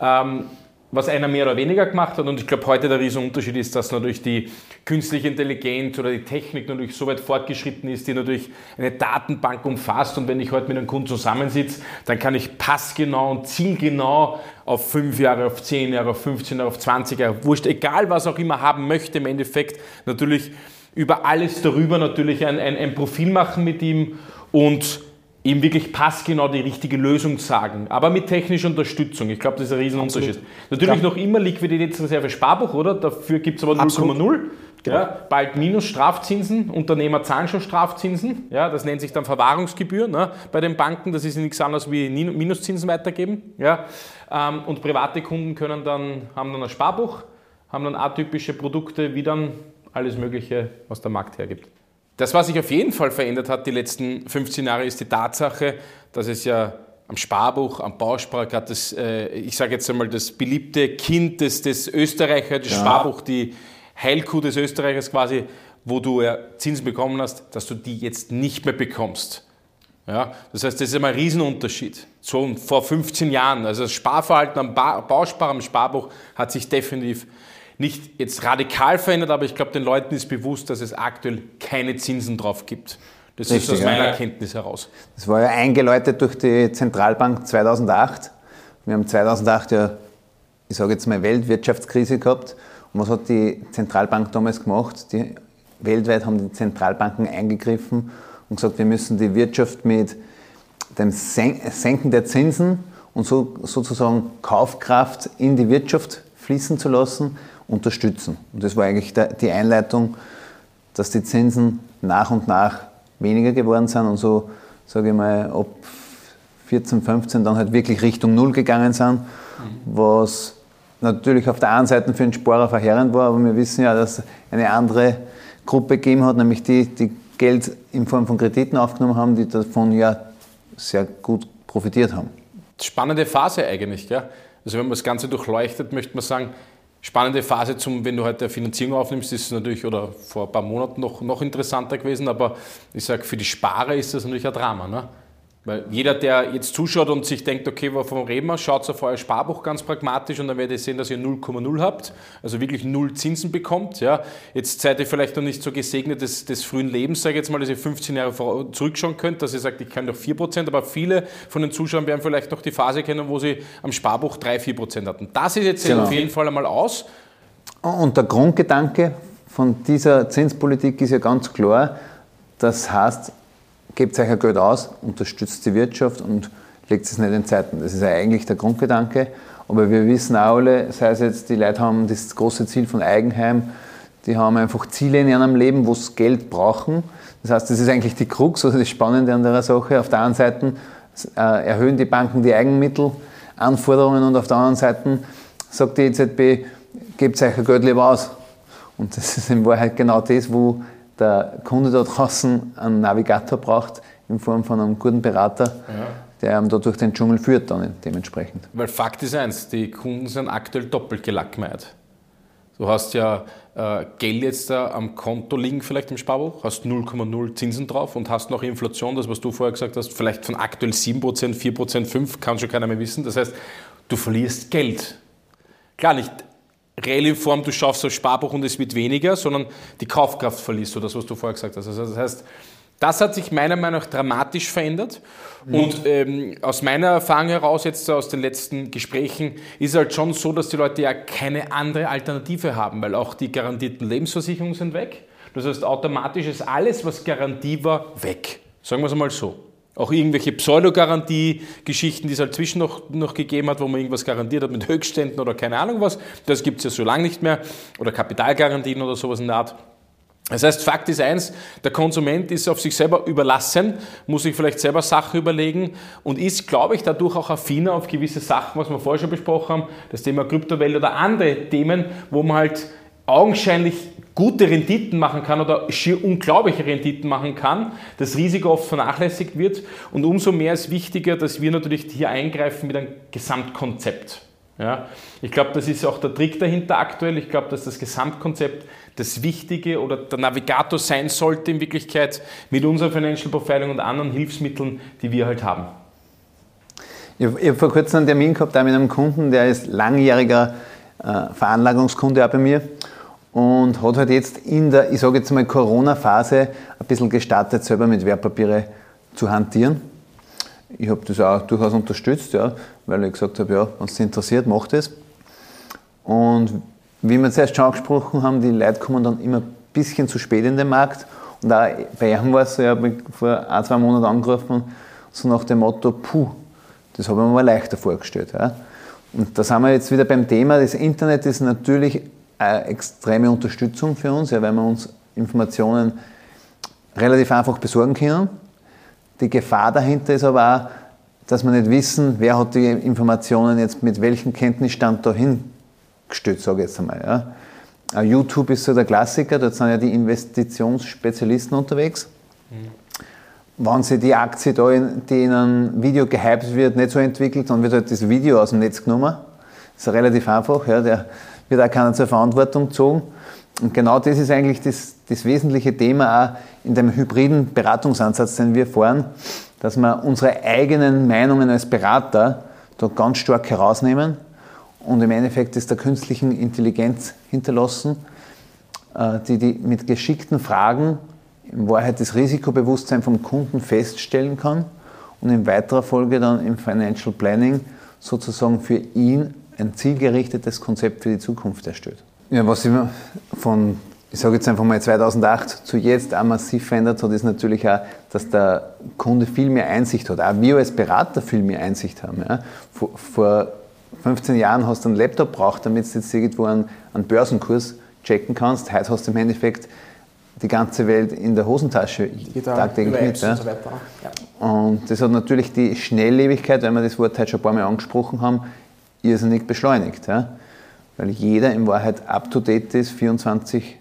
Ähm, was einer mehr oder weniger gemacht hat. Und ich glaube, heute der Riesenunterschied ist, dass natürlich die künstliche Intelligenz oder die Technik natürlich so weit fortgeschritten ist, die natürlich eine Datenbank umfasst. Und wenn ich heute mit einem Kunden zusammensitze, dann kann ich passgenau und zielgenau auf 5 Jahre, auf 10 Jahre, auf 15 Jahre, auf 20 Jahre, wurscht, egal was auch immer haben möchte, im Endeffekt natürlich über alles darüber natürlich ein, ein, ein Profil machen mit ihm und ihm wirklich passgenau die richtige Lösung sagen, aber mit technischer Unterstützung. Ich glaube, das ist ein Riesenunterschied. Absolut. Natürlich ja. noch immer Liquiditätsreserve Sparbuch, oder? Dafür gibt es aber 0,0. Genau. Ja, bald minus Strafzinsen, Unternehmer zahlen schon Strafzinsen, ja, das nennt sich dann Verwahrungsgebühr ne, bei den Banken, das ist nichts anderes wie Minuszinsen weitergeben. Ja, ähm, und private Kunden können dann, haben dann ein Sparbuch, haben dann atypische Produkte, wie dann alles Mögliche, was der Markt hergibt. Das, was sich auf jeden Fall verändert hat die letzten 15 Jahre, ist die Tatsache, dass es ja am Sparbuch, am Bausparer, gerade das, äh, ich sage jetzt einmal, das beliebte Kind des, des Österreichers, das ja. Sparbuch, die Heilkuh des Österreichers quasi, wo du ja Zinsen bekommen hast, dass du die jetzt nicht mehr bekommst. Ja, das heißt, das ist immer ein Riesenunterschied. So vor 15 Jahren, also das Sparverhalten am ba Bausparer, am Sparbuch hat sich definitiv nicht jetzt radikal verändert, aber ich glaube, den Leuten ist bewusst, dass es aktuell keine Zinsen drauf gibt. Das Richtig, ist aus meiner ja. Erkenntnis heraus. Das war ja eingeläutet durch die Zentralbank 2008. Wir haben 2008 ja, ich sage jetzt mal, Weltwirtschaftskrise gehabt. Und was hat die Zentralbank damals gemacht? Die, weltweit haben die Zentralbanken eingegriffen und gesagt, wir müssen die Wirtschaft mit dem Senken der Zinsen und so, sozusagen Kaufkraft in die Wirtschaft fließen zu lassen unterstützen. Und das war eigentlich die Einleitung, dass die Zinsen nach und nach weniger geworden sind und so, sage ich mal, ab 14, 15 dann halt wirklich Richtung Null gegangen sind, was natürlich auf der einen Seite für den Sparer verheerend war, aber wir wissen ja, dass eine andere Gruppe gegeben hat, nämlich die, die Geld in Form von Krediten aufgenommen haben, die davon ja sehr gut profitiert haben. Spannende Phase eigentlich, gell? Also wenn man das Ganze durchleuchtet, möchte man sagen, Spannende Phase zum, wenn du heute eine Finanzierung aufnimmst, ist natürlich oder vor ein paar Monaten noch, noch interessanter gewesen, aber ich sage, für die Sparer ist das natürlich ein Drama. Ne? Weil jeder, der jetzt zuschaut und sich denkt, okay, wovon reden wir, schaut auf euer Sparbuch ganz pragmatisch und dann werdet ihr sehen, dass ihr 0,0 habt, also wirklich null Zinsen bekommt. Ja. Jetzt seid ihr vielleicht noch nicht so gesegnet des, des frühen Lebens, sage ich jetzt mal, dass ihr 15 Jahre zurückschauen könnt, dass ihr sagt, ich kann doch 4%, aber viele von den Zuschauern werden vielleicht noch die Phase kennen, wo sie am Sparbuch 3, 4% hatten. Das ist jetzt genau. auf jeden Fall einmal aus. Und der Grundgedanke von dieser Zinspolitik ist ja ganz klar, das heißt, gebt euch ein Geld aus, unterstützt die Wirtschaft und legt es nicht in Zeiten. Das ist eigentlich der Grundgedanke. Aber wir wissen auch alle, sei es jetzt, die Leute haben das große Ziel von Eigenheim, die haben einfach Ziele in ihrem Leben, wo sie Geld brauchen. Das heißt, das ist eigentlich die Krux, also das Spannende an der Sache. Auf der einen Seite äh, erhöhen die Banken die Eigenmittelanforderungen und auf der anderen Seite sagt die EZB, gebt euch ein Geld lieber aus. Und das ist in Wahrheit genau das, wo der Kunde da draußen einen Navigator braucht in Form von einem guten Berater, ja. der ihm da durch den Dschungel führt dann dementsprechend. Weil Fakt ist eins, die Kunden sind aktuell doppelt gelackmeiert. Du hast ja äh, Geld jetzt da am Konto liegen, vielleicht im Sparbuch, hast 0,0 Zinsen drauf und hast noch Inflation, das was du vorher gesagt hast, vielleicht von aktuell 7%, 4%, 5%, kann schon keiner mehr wissen. Das heißt, du verlierst Geld. Klar, nicht reell in Form, du schaffst das Sparbuch und es wird weniger, sondern die Kaufkraft verliest du, das, was du vorher gesagt hast. Also das heißt, das hat sich meiner Meinung nach dramatisch verändert. Mhm. Und ähm, aus meiner Erfahrung heraus, jetzt aus den letzten Gesprächen, ist es halt schon so, dass die Leute ja keine andere Alternative haben, weil auch die garantierten Lebensversicherungen sind weg. Das heißt, automatisch ist alles, was Garantie war, weg. Sagen wir es einmal so. Auch irgendwelche Pseudogarantie-Geschichten, die es halt zwischen noch, noch gegeben hat, wo man irgendwas garantiert hat mit Höchstständen oder keine Ahnung was. Das gibt es ja so lange nicht mehr. Oder Kapitalgarantien oder sowas in der Art. Das heißt, Fakt ist eins, der Konsument ist auf sich selber überlassen, muss sich vielleicht selber Sachen überlegen und ist, glaube ich, dadurch auch affiner auf gewisse Sachen, was wir vorher schon besprochen haben, das Thema Kryptowelt oder andere Themen, wo man halt augenscheinlich gute Renditen machen kann oder schier unglaubliche Renditen machen kann, das Risiko oft vernachlässigt wird und umso mehr ist wichtiger, dass wir natürlich hier eingreifen mit einem Gesamtkonzept. Ja, ich glaube, das ist auch der Trick dahinter aktuell. Ich glaube, dass das Gesamtkonzept das Wichtige oder der Navigator sein sollte in Wirklichkeit mit unserer Financial Profiling und anderen Hilfsmitteln, die wir halt haben. Ich habe vor kurzem einen Termin gehabt mit einem Kunden, der ist langjähriger äh, Veranlagungskunde auch bei mir und hat halt jetzt in der, ich sage jetzt mal, Corona-Phase ein bisschen gestartet, selber mit Wertpapiere zu hantieren. Ich habe das auch durchaus unterstützt, ja, weil ich gesagt habe, ja, wenn es interessiert, mach das. Und wie wir zuerst schon angesprochen haben, die Leute kommen dann immer ein bisschen zu spät in den Markt. Und auch bei ihm war es so, ich habe vor ein, zwei Monaten angerufen, so nach dem Motto, puh, das habe ich mir mal leichter vorgestellt. Ja. Und da sind wir jetzt wieder beim Thema, das Internet ist natürlich eine extreme Unterstützung für uns, ja, weil wir uns Informationen relativ einfach besorgen können. Die Gefahr dahinter ist aber auch, dass wir nicht wissen, wer hat die Informationen jetzt mit welchem Kenntnisstand dahin gestellt, sage ich jetzt einmal. Ja. YouTube ist so der Klassiker, dort sind ja die Investitionsspezialisten unterwegs. Mhm. Wenn sich die Aktie da, in, die in einem Video gehypt wird, nicht so entwickelt, dann wird halt das Video aus dem Netz genommen. Das ist relativ einfach, ja. der wird auch keiner zur Verantwortung gezogen. Und genau das ist eigentlich das, das wesentliche Thema auch in dem hybriden Beratungsansatz, den wir fahren, dass wir unsere eigenen Meinungen als Berater da ganz stark herausnehmen und im Endeffekt ist der künstlichen Intelligenz hinterlassen, äh, die, die mit geschickten Fragen in Wahrheit das Risikobewusstsein vom Kunden feststellen kann und in weiterer Folge dann im Financial Planning sozusagen für ihn ein zielgerichtetes Konzept für die Zukunft erstellt. Ja, was sich von, ich sage jetzt einfach mal 2008 zu jetzt auch massiv verändert hat, ist natürlich auch, dass der Kunde viel mehr Einsicht hat. Auch wir als Berater viel mehr Einsicht haben. Ja. Vor, vor 15 Jahren hast du einen Laptop braucht, damit du jetzt irgendwo einen, einen Börsenkurs checken kannst. Heute hast du im Endeffekt die ganze Welt in der Hosentasche Digital, tagtäglich mit. Ja. Und, so ja. und das hat natürlich die Schnelllebigkeit, wenn wir das Wort heute schon ein paar Mal angesprochen haben, irrsinnig beschleunigt. Ja. Weil jeder in Wahrheit up to date ist, 24-7.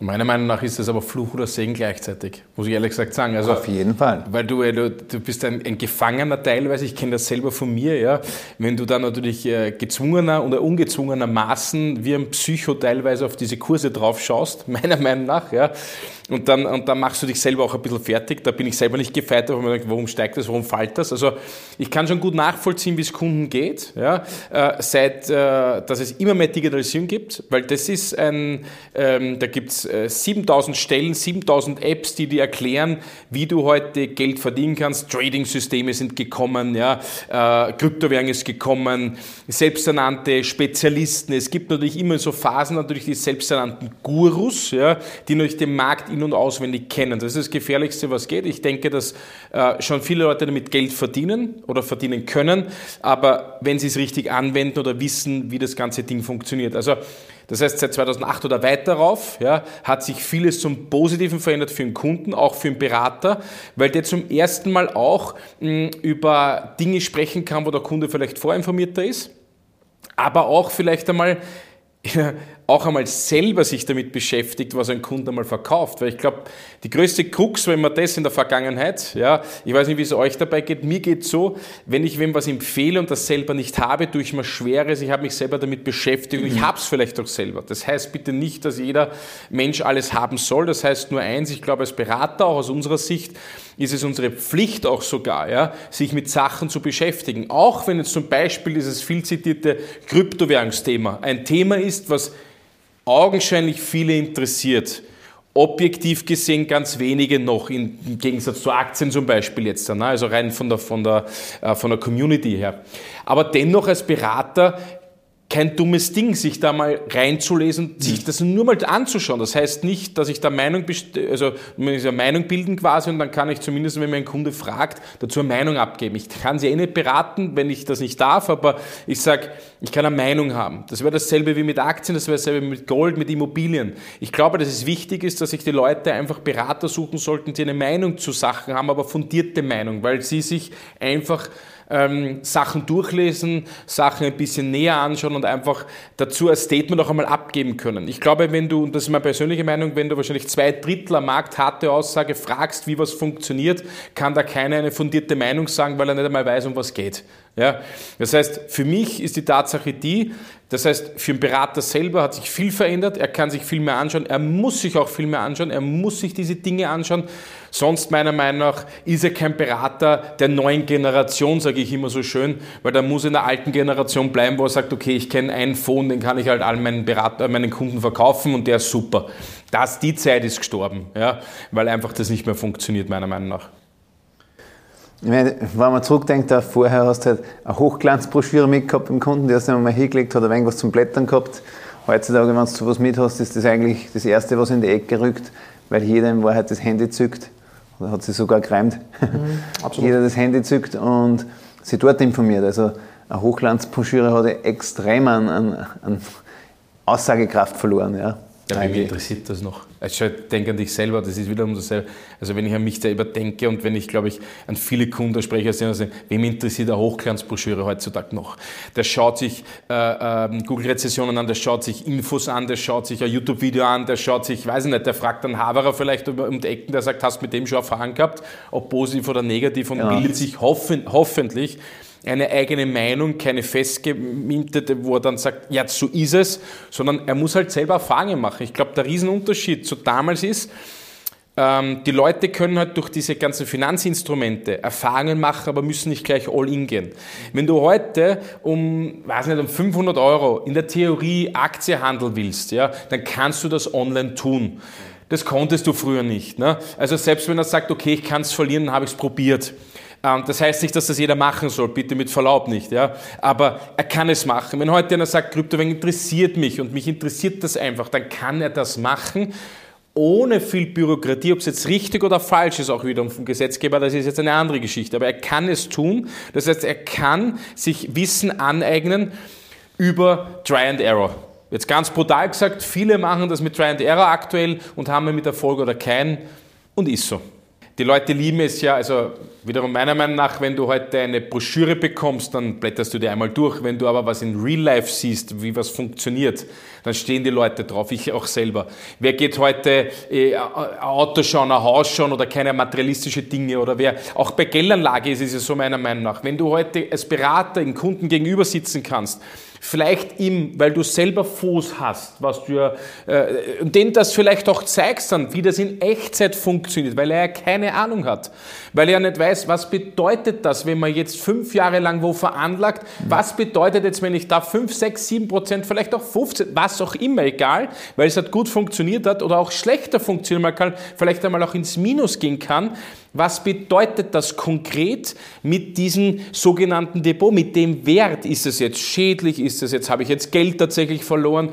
Meiner Meinung nach ist das aber Fluch oder Segen gleichzeitig, muss ich ehrlich gesagt sagen. Also, Auf jeden Fall. Weil du, äh, du, du bist ein, ein, Gefangener teilweise, ich kenne das selber von mir, ja. Wenn du dann natürlich äh, gezwungener oder ungezwungenermaßen wie ein Psycho teilweise auf diese Kurse drauf schaust, meiner Meinung nach, ja. Und dann, und dann machst du dich selber auch ein bisschen fertig. Da bin ich selber nicht gefeit, aber mir denke, warum steigt das, warum fällt das? Also ich kann schon gut nachvollziehen, wie es Kunden geht, ja, äh, seit, äh, dass es immer mehr Digitalisierung gibt, weil das ist ein, ähm, da gibt es 7000 äh, Stellen, 7000 Apps, die dir erklären, wie du heute Geld verdienen kannst. Trading-Systeme sind gekommen, ja, äh, Kryptowährung ist gekommen, selbsternannte Spezialisten. Es gibt natürlich immer so Phasen, natürlich die selbsternannten Gurus, ja, die natürlich den Markt in- und auswendig kennen. Das ist das Gefährlichste, was geht. Ich denke, dass äh, schon viele Leute damit Geld verdienen oder verdienen können, aber wenn sie es richtig anwenden oder wissen, wie das ganze Ding funktioniert. Also das heißt, seit 2008 oder weiter darauf ja, hat sich vieles zum Positiven verändert für den Kunden, auch für den Berater, weil der zum ersten Mal auch mh, über Dinge sprechen kann, wo der Kunde vielleicht vorinformierter ist, aber auch vielleicht einmal auch einmal selber sich damit beschäftigt, was ein Kunde einmal verkauft. Weil ich glaube, die größte Krux, wenn man das in der Vergangenheit, ja, ich weiß nicht, wie es euch dabei geht, mir geht so, wenn ich wem was empfehle und das selber nicht habe, tue ich mir Schweres, ich habe mich selber damit beschäftigt und ich mhm. habe es vielleicht auch selber. Das heißt bitte nicht, dass jeder Mensch alles haben soll. Das heißt nur eins, ich glaube als Berater, auch aus unserer Sicht, ist es unsere Pflicht auch sogar, ja, sich mit Sachen zu beschäftigen. Auch wenn jetzt zum Beispiel dieses viel zitierte Kryptowährungsthema ein Thema ist, was augenscheinlich viele interessiert. Objektiv gesehen ganz wenige noch, im Gegensatz zu Aktien zum Beispiel jetzt, ne? also rein von der, von, der, äh, von der Community her. Aber dennoch als Berater kein dummes Ding, sich da mal reinzulesen, sich das nur mal anzuschauen. Das heißt nicht, dass ich da Meinung, also eine Meinung bilden quasi und dann kann ich zumindest, wenn mir ein Kunde fragt, dazu eine Meinung abgeben. Ich kann sie eh nicht beraten, wenn ich das nicht darf, aber ich sage, ich kann eine Meinung haben. Das wäre dasselbe wie mit Aktien, das wäre dasselbe mit Gold, mit Immobilien. Ich glaube, dass es wichtig ist, dass sich die Leute einfach Berater suchen sollten, die eine Meinung zu Sachen haben, aber fundierte Meinung, weil sie sich einfach ähm, Sachen durchlesen, Sachen ein bisschen näher anschauen und einfach dazu ein Statement auch einmal abgeben können. Ich glaube, wenn du, und das ist meine persönliche Meinung, wenn du wahrscheinlich zwei Drittel am Markt harte Aussage fragst, wie was funktioniert, kann da keiner eine fundierte Meinung sagen, weil er nicht einmal weiß, um was geht. Ja? Das heißt, für mich ist die Tatsache die, das heißt, für den Berater selber hat sich viel verändert, er kann sich viel mehr anschauen, er muss sich auch viel mehr anschauen, er muss sich diese Dinge anschauen. Sonst meiner Meinung nach ist er kein Berater der neuen Generation, sage ich immer so schön, weil da muss er in der alten Generation bleiben, wo er sagt, okay, ich kenne einen Phone, den kann ich halt allen meinen, Berater, meinen Kunden verkaufen und der ist super. Das, die Zeit ist gestorben, ja, weil einfach das nicht mehr funktioniert, meiner Meinung nach. Meine, wenn man zurückdenkt, vorher hast du halt eine Hochglanzbroschüre mitgehabt beim Kunden, die hast du mal hingelegt, hat ein wenig was zum Blättern gehabt heutzutage, wenn du sowas mit hast, ist das eigentlich das Erste, was in die Ecke rückt, weil jeder in Wahrheit das Handy zückt. Oder hat sie sogar gereimt. Mhm, jeder das Handy zückt und sich dort informiert. Also eine Hochglanzbroschüre hat extrem an, an, an Aussagekraft verloren. Ja. Ja, mich interessiert das noch. Also denk an dich selber, das ist wiederum dasselbe. Also wenn ich an mich selber denke und wenn ich, glaube ich, an viele Kunden spreche, also wem interessiert eine Hochglanzbroschüre heutzutage noch? Der schaut sich äh, äh, Google-Rezessionen an, der schaut sich Infos an, der schaut sich ein YouTube-Video an, der schaut sich, weiß ich nicht, der fragt dann Haverer vielleicht um die Ecken, der sagt, hast du mit dem schon Erfahrung gehabt, ob positiv oder negativ und ja. bildet sich hoffen, hoffentlich eine eigene Meinung, keine festgemintete, wo er dann sagt, ja, so ist es, sondern er muss halt selber Erfahrungen machen. Ich glaube, der Riesenunterschied zu damals ist, ähm, die Leute können halt durch diese ganzen Finanzinstrumente Erfahrungen machen, aber müssen nicht gleich all in gehen. Wenn du heute um, weiß nicht, um 500 Euro in der Theorie Aktie handeln willst, ja, dann kannst du das online tun. Das konntest du früher nicht. Ne? Also selbst wenn er sagt, okay, ich kann es verlieren, dann habe ich es probiert. Ähm, das heißt nicht, dass das jeder machen soll, bitte mit Verlaub nicht, ja. Aber er kann es machen. Wenn heute einer sagt, Kryptowährung interessiert mich und mich interessiert das einfach, dann kann er das machen ohne viel Bürokratie, ob es jetzt richtig oder falsch ist, auch wieder vom Gesetzgeber, das ist jetzt eine andere Geschichte. Aber er kann es tun. Das heißt, er kann sich Wissen aneignen über Try and Error. Jetzt ganz brutal gesagt, viele machen das mit Try and Error aktuell und haben mit Erfolg oder keinen und ist so. Die Leute lieben es ja, also wiederum meiner Meinung nach, wenn du heute eine Broschüre bekommst, dann blätterst du dir einmal durch. Wenn du aber was in Real Life siehst, wie was funktioniert, dann stehen die Leute drauf, ich auch selber. Wer geht heute äh, ein Auto schauen, ein Haus schauen oder keine materialistische Dinge oder wer, auch bei Geldanlage ist es ja so meiner Meinung nach. Wenn du heute als Berater den Kunden gegenüber sitzen kannst, Vielleicht ihm, weil du selber Fuß hast, was du ja, äh, den das vielleicht auch zeigst dann, wie das in Echtzeit funktioniert, weil er ja keine Ahnung hat. Weil er ja nicht weiß, was bedeutet das, wenn man jetzt fünf Jahre lang wo veranlagt, was bedeutet jetzt, wenn ich da fünf, sechs, sieben Prozent, vielleicht auch 15, was auch immer, egal, weil es halt gut funktioniert hat oder auch schlechter funktioniert, man kann vielleicht einmal auch ins Minus gehen kann, was bedeutet das konkret mit diesem sogenannten Depot? Mit dem Wert? Ist es jetzt schädlich? Ist es jetzt, habe ich jetzt Geld tatsächlich verloren?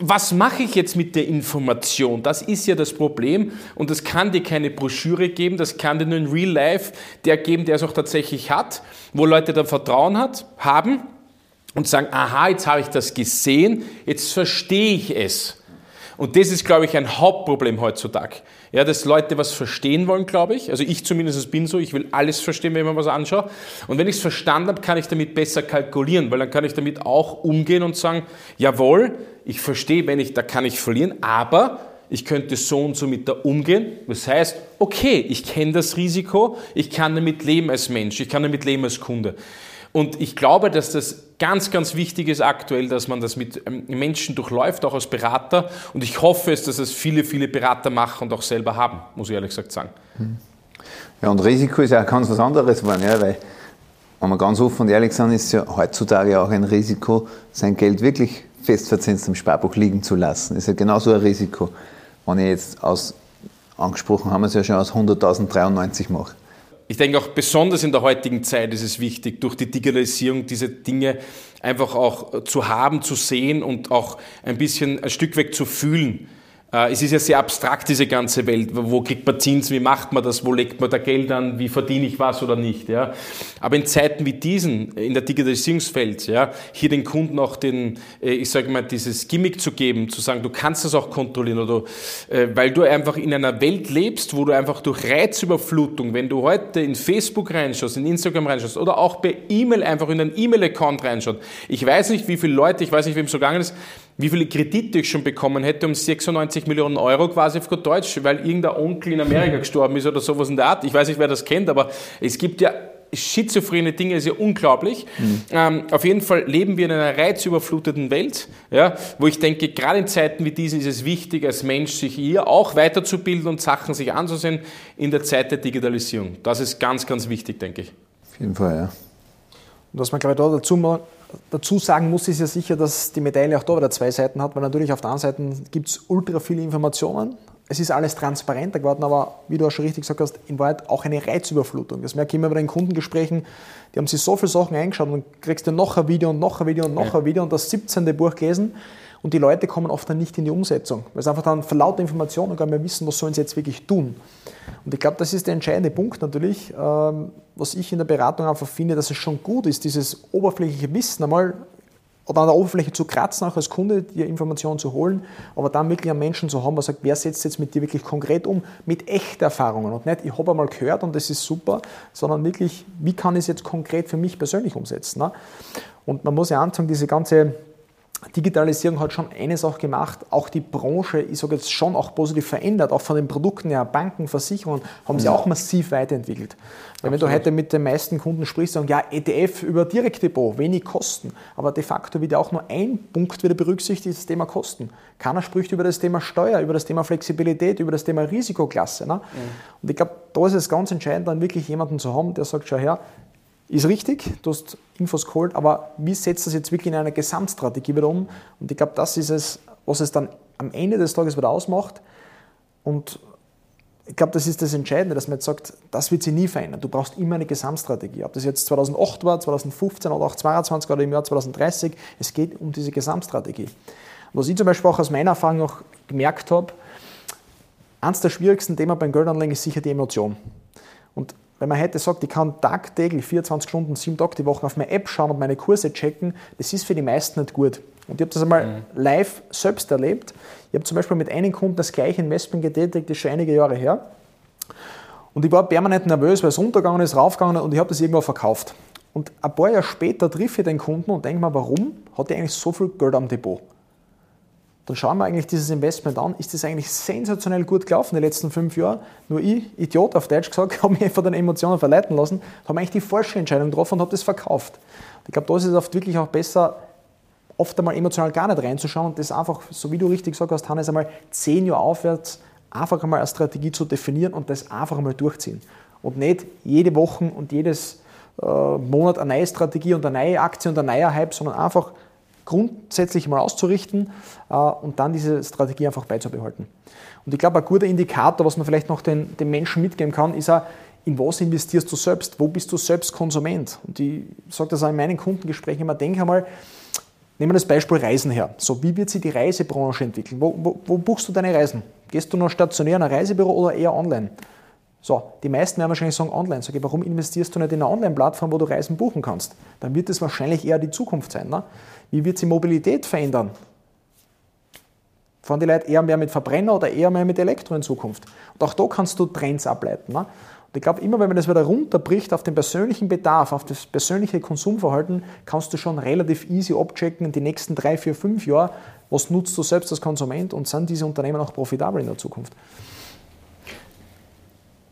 Was mache ich jetzt mit der Information? Das ist ja das Problem und das kann dir keine Broschüre geben, das kann dir nur in Real Life der geben, der es auch tatsächlich hat, wo Leute dann Vertrauen hat, haben und sagen, aha, jetzt habe ich das gesehen, jetzt verstehe ich es. Und das ist, glaube ich, ein Hauptproblem heutzutage. Ja, dass Leute was verstehen wollen, glaube ich. Also ich zumindest bin so, ich will alles verstehen, wenn man was anschaut. Und wenn ich es verstanden habe, kann ich damit besser kalkulieren, weil dann kann ich damit auch umgehen und sagen, jawohl, ich verstehe, wenn ich, da kann ich verlieren, aber ich könnte so und so mit da umgehen. Das heißt, okay, ich kenne das Risiko, ich kann damit leben als Mensch, ich kann damit leben als Kunde. Und ich glaube, dass das ganz, ganz wichtig ist aktuell, dass man das mit ähm, Menschen durchläuft, auch als Berater. Und ich hoffe es, dass es viele, viele Berater machen und auch selber haben, muss ich ehrlich gesagt sagen. Ja, und Risiko ist ja ganz was anderes geworden, ja, weil, wenn wir ganz offen und ehrlich sind, ist ja heutzutage auch ein Risiko, sein Geld wirklich festverzinst im Sparbuch liegen zu lassen. Ist ja genauso ein Risiko, wenn ich jetzt aus, angesprochen haben wir es ja schon, aus 100.093 mache. Ich denke auch besonders in der heutigen Zeit ist es wichtig, durch die Digitalisierung diese Dinge einfach auch zu haben, zu sehen und auch ein bisschen ein Stück weg zu fühlen. Äh, es ist ja sehr abstrakt, diese ganze Welt. Wo kriegt man Zins? Wie macht man das? Wo legt man da Geld an? Wie verdiene ich was oder nicht? Ja? Aber in Zeiten wie diesen, in der Digitalisierungswelt, ja, hier den Kunden auch den, äh, ich sage mal, dieses Gimmick zu geben, zu sagen, du kannst das auch kontrollieren oder, äh, weil du einfach in einer Welt lebst, wo du einfach durch Reizüberflutung, wenn du heute in Facebook reinschaust, in Instagram reinschaust oder auch per E-Mail einfach in einen E-Mail-Account reinschaust. Ich weiß nicht, wie viele Leute, ich weiß nicht, wem es so gegangen ist, wie viele Kredite ich schon bekommen hätte um 96 Millionen Euro quasi auf gut Deutsch, weil irgendein Onkel in Amerika gestorben ist oder sowas in der Art. Ich weiß nicht, wer das kennt, aber es gibt ja schizophrene Dinge, ist ja unglaublich. Mhm. Ähm, auf jeden Fall leben wir in einer reizüberfluteten Welt, ja, wo ich denke, gerade in Zeiten wie diesen ist es wichtig, als Mensch sich hier auch weiterzubilden und Sachen sich anzusehen in der Zeit der Digitalisierung. Das ist ganz, ganz wichtig, denke ich. Auf jeden Fall, ja. Und was man, glaube ich, da dazu dazu sagen muss, ist ja sicher, dass die Medaille auch da wieder zwei Seiten hat, weil natürlich auf der einen Seite gibt es ultra viele Informationen. Es ist alles transparenter geworden, aber wie du auch schon richtig gesagt hast, in Wahrheit auch eine Reizüberflutung. Das merke ich immer bei den Kundengesprächen. Die haben sich so viele Sachen eingeschaut und dann kriegst du noch ein Video und noch ein Video und noch ein Video und das 17. Buch gelesen. Und die Leute kommen oft dann nicht in die Umsetzung, weil es einfach dann verlaut Informationen gar nicht mehr wissen, was sollen sie jetzt wirklich tun. Und ich glaube, das ist der entscheidende Punkt natürlich, ähm, was ich in der Beratung einfach finde, dass es schon gut ist, dieses oberflächliche Wissen einmal oder an der Oberfläche zu kratzen, auch als Kunde, die Informationen zu holen, aber dann wirklich einen Menschen zu haben, der sagt, wer setzt jetzt mit dir wirklich konkret um, mit echten Erfahrungen und nicht, ich habe einmal gehört und das ist super, sondern wirklich, wie kann ich es jetzt konkret für mich persönlich umsetzen. Ne? Und man muss ja anfangen, diese ganze Digitalisierung hat schon eines auch gemacht, auch die Branche, sage jetzt schon auch positiv verändert, auch von den Produkten her, Banken, Versicherungen haben sie auch massiv weiterentwickelt. Weil wenn du heute mit den meisten Kunden sprichst, sagen, ja, ETF über Direktdepot, wenig Kosten, aber de facto wird ja auch nur ein Punkt wieder berücksichtigt, das Thema Kosten. Keiner spricht über das Thema Steuer, über das Thema Flexibilität, über das Thema Risikoklasse. Ne? Mhm. Und ich glaube, da ist es ganz entscheidend, dann wirklich jemanden zu haben, der sagt, schau her, ist richtig, du hast Infos geholt, aber wie setzt das jetzt wirklich in einer Gesamtstrategie wieder um? Und ich glaube, das ist es, was es dann am Ende des Tages wieder ausmacht. Und ich glaube, das ist das Entscheidende, dass man jetzt sagt, das wird sich nie verändern. Du brauchst immer eine Gesamtstrategie. Ob das jetzt 2008 war, 2015 oder auch 2022 oder im Jahr 2030, es geht um diese Gesamtstrategie. Was ich zum Beispiel auch aus meiner Erfahrung auch gemerkt habe, eines der schwierigsten Themen beim Geldanlegen ist sicher die Emotion. Und wenn man hätte sagt, ich kann tagtäglich 24 Stunden, sieben Tage die Woche auf meine App schauen und meine Kurse checken, das ist für die meisten nicht gut. Und ich habe das einmal mhm. live selbst erlebt. Ich habe zum Beispiel mit einem Kunden das gleiche Investment getätigt, das ist schon einige Jahre her. Und ich war permanent nervös, weil es runtergegangen ist, raufgegangen und ich habe das irgendwo verkauft. Und ein paar Jahre später triff ich den Kunden und denke mir, warum hat er eigentlich so viel Geld am Depot? Dann schauen wir eigentlich dieses Investment an. Ist das eigentlich sensationell gut gelaufen in den letzten fünf Jahren? Nur ich, Idiot auf Deutsch gesagt, habe mich einfach den Emotionen verleiten lassen, habe eigentlich die falsche Entscheidung getroffen und habe das verkauft. Ich glaube, da ist es oft wirklich auch besser, oft einmal emotional gar nicht reinzuschauen und das einfach, so wie du richtig gesagt hast, Hannes, einmal zehn Jahre aufwärts einfach einmal eine Strategie zu definieren und das einfach einmal durchziehen. Und nicht jede Woche und jedes äh, Monat eine neue Strategie und eine neue Aktie und ein neuer Hype, sondern einfach grundsätzlich mal auszurichten äh, und dann diese Strategie einfach beizubehalten. Und ich glaube, ein guter Indikator, was man vielleicht noch den, den Menschen mitgeben kann, ist auch, in was investierst du selbst? Wo bist du selbst Konsument? Und ich sage das auch in meinen Kundengesprächen immer, denke einmal, nehmen wir das Beispiel Reisen her. So, wie wird sich die Reisebranche entwickeln? Wo, wo, wo buchst du deine Reisen? Gehst du noch stationär in ein Reisebüro oder eher online? So, die meisten werden wahrscheinlich sagen online. Sag ich, warum investierst du nicht in eine Online-Plattform, wo du Reisen buchen kannst? Dann wird das wahrscheinlich eher die Zukunft sein. Ne? Wie wird sich Mobilität verändern? Fahren die Leute eher mehr mit Verbrenner oder eher mehr mit Elektro in Zukunft? Und auch da kannst du Trends ableiten. Ne? Und ich glaube, immer wenn man das wieder runterbricht auf den persönlichen Bedarf, auf das persönliche Konsumverhalten, kannst du schon relativ easy abchecken in die nächsten drei, vier, fünf Jahre, was nutzt du selbst als Konsument und sind diese Unternehmen auch profitabel in der Zukunft.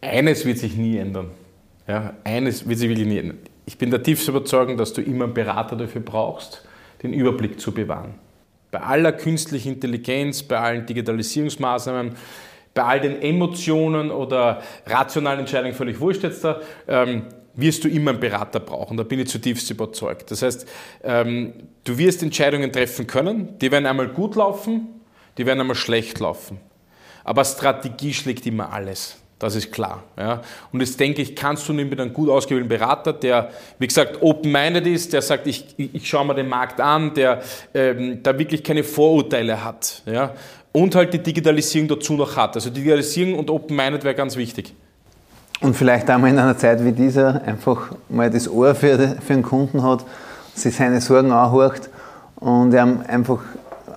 Eines wird sich nie ändern. Ja, eines wird sich wirklich nie ändern. Ich bin der tiefste Überzeugung, dass du immer einen Berater dafür brauchst, den Überblick zu bewahren. Bei aller künstlichen Intelligenz, bei allen Digitalisierungsmaßnahmen, bei all den Emotionen oder rationalen Entscheidungen, völlig wurscht jetzt da, ähm, wirst du immer einen Berater brauchen. Da bin ich zutiefst überzeugt. Das heißt, ähm, du wirst Entscheidungen treffen können, die werden einmal gut laufen, die werden einmal schlecht laufen. Aber Strategie schlägt immer alles. Das ist klar. Ja. Und das denke ich, kannst du mit einem gut ausgewählten Berater, der, wie gesagt, open-minded ist, der sagt, ich, ich schaue mir den Markt an, der ähm, da wirklich keine Vorurteile hat. Ja. Und halt die Digitalisierung dazu noch hat. Also Digitalisierung und open-minded wäre ganz wichtig. Und vielleicht einmal in einer Zeit wie dieser einfach mal das Ohr für, für einen Kunden hat, sich seine Sorgen anhört und einfach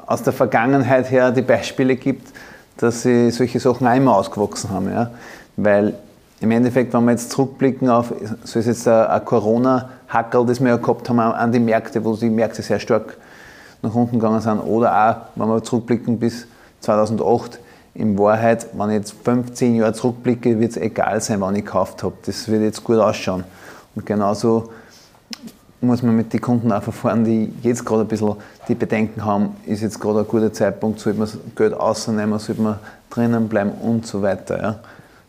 aus der Vergangenheit her die Beispiele gibt, dass sie solche Sachen immer ausgewachsen haben. Ja? Weil im Endeffekt, wenn wir jetzt zurückblicken auf, so ist jetzt ein Corona-Hackel, das wir ja gehabt haben an die Märkte, wo die Märkte sehr stark nach unten gegangen sind, oder auch, wenn wir zurückblicken bis 2008, in Wahrheit, wenn ich jetzt 15 Jahre zurückblicke, wird es egal sein, wann ich gekauft habe. Das wird jetzt gut ausschauen. Und genauso muss man mit den Kunden auch verfahren, die jetzt gerade ein bisschen die Bedenken haben, ist jetzt gerade ein guter Zeitpunkt, sollte man Geld ausnehmen, sollte man drinnen bleiben und so weiter. Ja.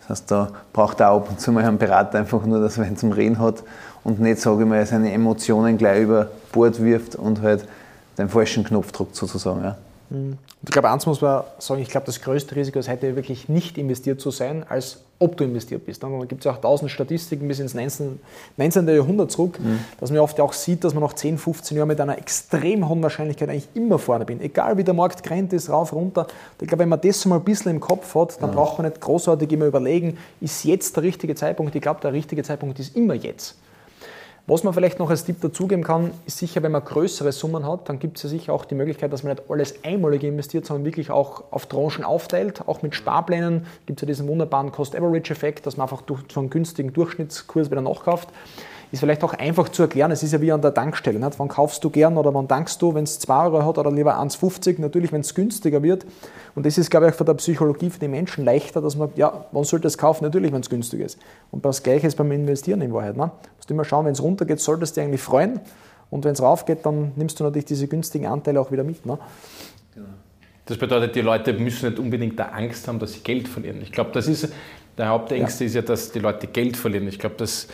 Das heißt, da braucht er auch ab und zu mal einen Berater einfach nur, dass er ihn zum Reden hat und nicht, sage ich mal, seine Emotionen gleich über Bord wirft und halt den falschen Knopf drückt sozusagen. Ja. Ich glaube, eins muss man sagen, ich glaube, das größte Risiko ist heute wirklich nicht investiert zu sein, als ob du investiert bist. Da gibt es ja auch tausend Statistiken bis ins 19. 19. Jahrhundert zurück, mhm. dass man oft auch sieht, dass man nach 10, 15 Jahren mit einer extrem hohen Wahrscheinlichkeit eigentlich immer vorne bin. Egal wie der Markt grenzt ist, rauf, runter. Ich glaube, wenn man das mal ein bisschen im Kopf hat, dann ja. braucht man nicht großartig immer überlegen, ist jetzt der richtige Zeitpunkt? Ich glaube, der richtige Zeitpunkt ist immer jetzt. Was man vielleicht noch als Tipp dazugeben kann, ist sicher, wenn man größere Summen hat, dann gibt es ja sicher auch die Möglichkeit, dass man nicht alles einmalig investiert, sondern wirklich auch auf Tranchen aufteilt. Auch mit Sparplänen gibt es ja diesen wunderbaren Cost-Average-Effekt, dass man einfach durch so einen günstigen Durchschnittskurs wieder nachkauft ist vielleicht auch einfach zu erklären. Es ist ja wie an der Tankstelle. Nicht? Wann kaufst du gern oder wann dankst du, wenn es 2 Euro hat oder lieber 1,50? Natürlich, wenn es günstiger wird. Und das ist, glaube ich, von der Psychologie für die Menschen leichter, dass man, ja, wann sollte es kaufen? Natürlich, wenn es günstig ist. Und das Gleiche ist beim Investieren in Wahrheit. Ne? Du musst immer schauen, wenn es runtergeht, solltest du dich eigentlich freuen. Und wenn es raufgeht, dann nimmst du natürlich diese günstigen Anteile auch wieder mit. Ne? Genau. Das bedeutet, die Leute müssen nicht unbedingt da Angst haben, dass sie Geld verlieren. Ich glaube, das ist der Hauptängste ja. ist ja, dass die Leute Geld verlieren. Ich glaube, das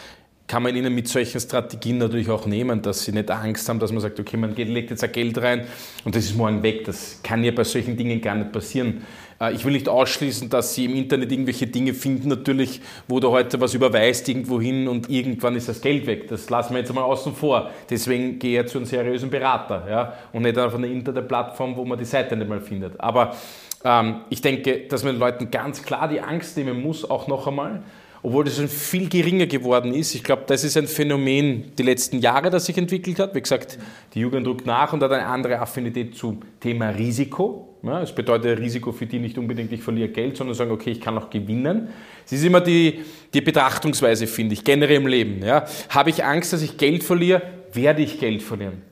kann man ihnen mit solchen Strategien natürlich auch nehmen, dass sie nicht Angst haben, dass man sagt, okay, man legt jetzt ein Geld rein und das ist morgen weg. Das kann ja bei solchen Dingen gar nicht passieren. Äh, ich will nicht ausschließen, dass sie im Internet irgendwelche Dinge finden, natürlich, wo du heute was überweist irgendwo hin und irgendwann ist das Geld weg. Das lassen wir jetzt mal außen vor. Deswegen gehe ich zu einem seriösen Berater ja? und nicht auf einer Internetplattform, wo man die Seite nicht mal findet. Aber ähm, ich denke, dass man den Leuten ganz klar die Angst nehmen muss, auch noch einmal obwohl das schon viel geringer geworden ist. Ich glaube, das ist ein Phänomen die letzten Jahre, das sich entwickelt hat. Wie gesagt, die Jugend rückt nach und hat eine andere Affinität zum Thema Risiko. Ja, das bedeutet Risiko für die nicht unbedingt, ich verliere Geld, sondern sagen, okay, ich kann auch gewinnen. Es ist immer die, die Betrachtungsweise, finde ich, generell im Leben. Ja. Habe ich Angst, dass ich Geld verliere, werde ich Geld verlieren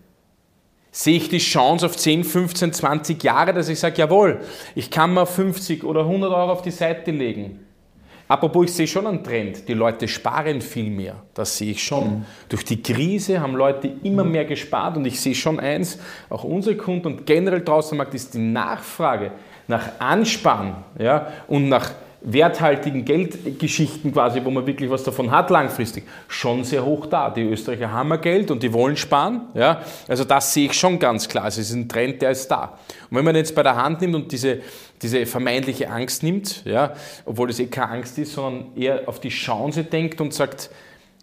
sehe ich die Chance auf 10, 15, 20 Jahre, dass ich sage, jawohl, ich kann mal 50 oder 100 Euro auf die Seite legen. Apropos, ich sehe schon einen Trend. Die Leute sparen viel mehr. Das sehe ich schon. Mhm. Durch die Krise haben Leute immer mehr gespart und ich sehe schon eins, auch unsere Kunden und generell draußen am Markt ist die Nachfrage nach Ansparen ja, und nach werthaltigen Geldgeschichten quasi, wo man wirklich was davon hat langfristig, schon sehr hoch da. Die Österreicher haben ja Geld und die wollen sparen. Ja? Also das sehe ich schon ganz klar. Also es ist ein Trend, der ist da. Und wenn man jetzt bei der Hand nimmt und diese, diese vermeintliche Angst nimmt, ja, obwohl es eh keine Angst ist, sondern eher auf die Chance denkt und sagt,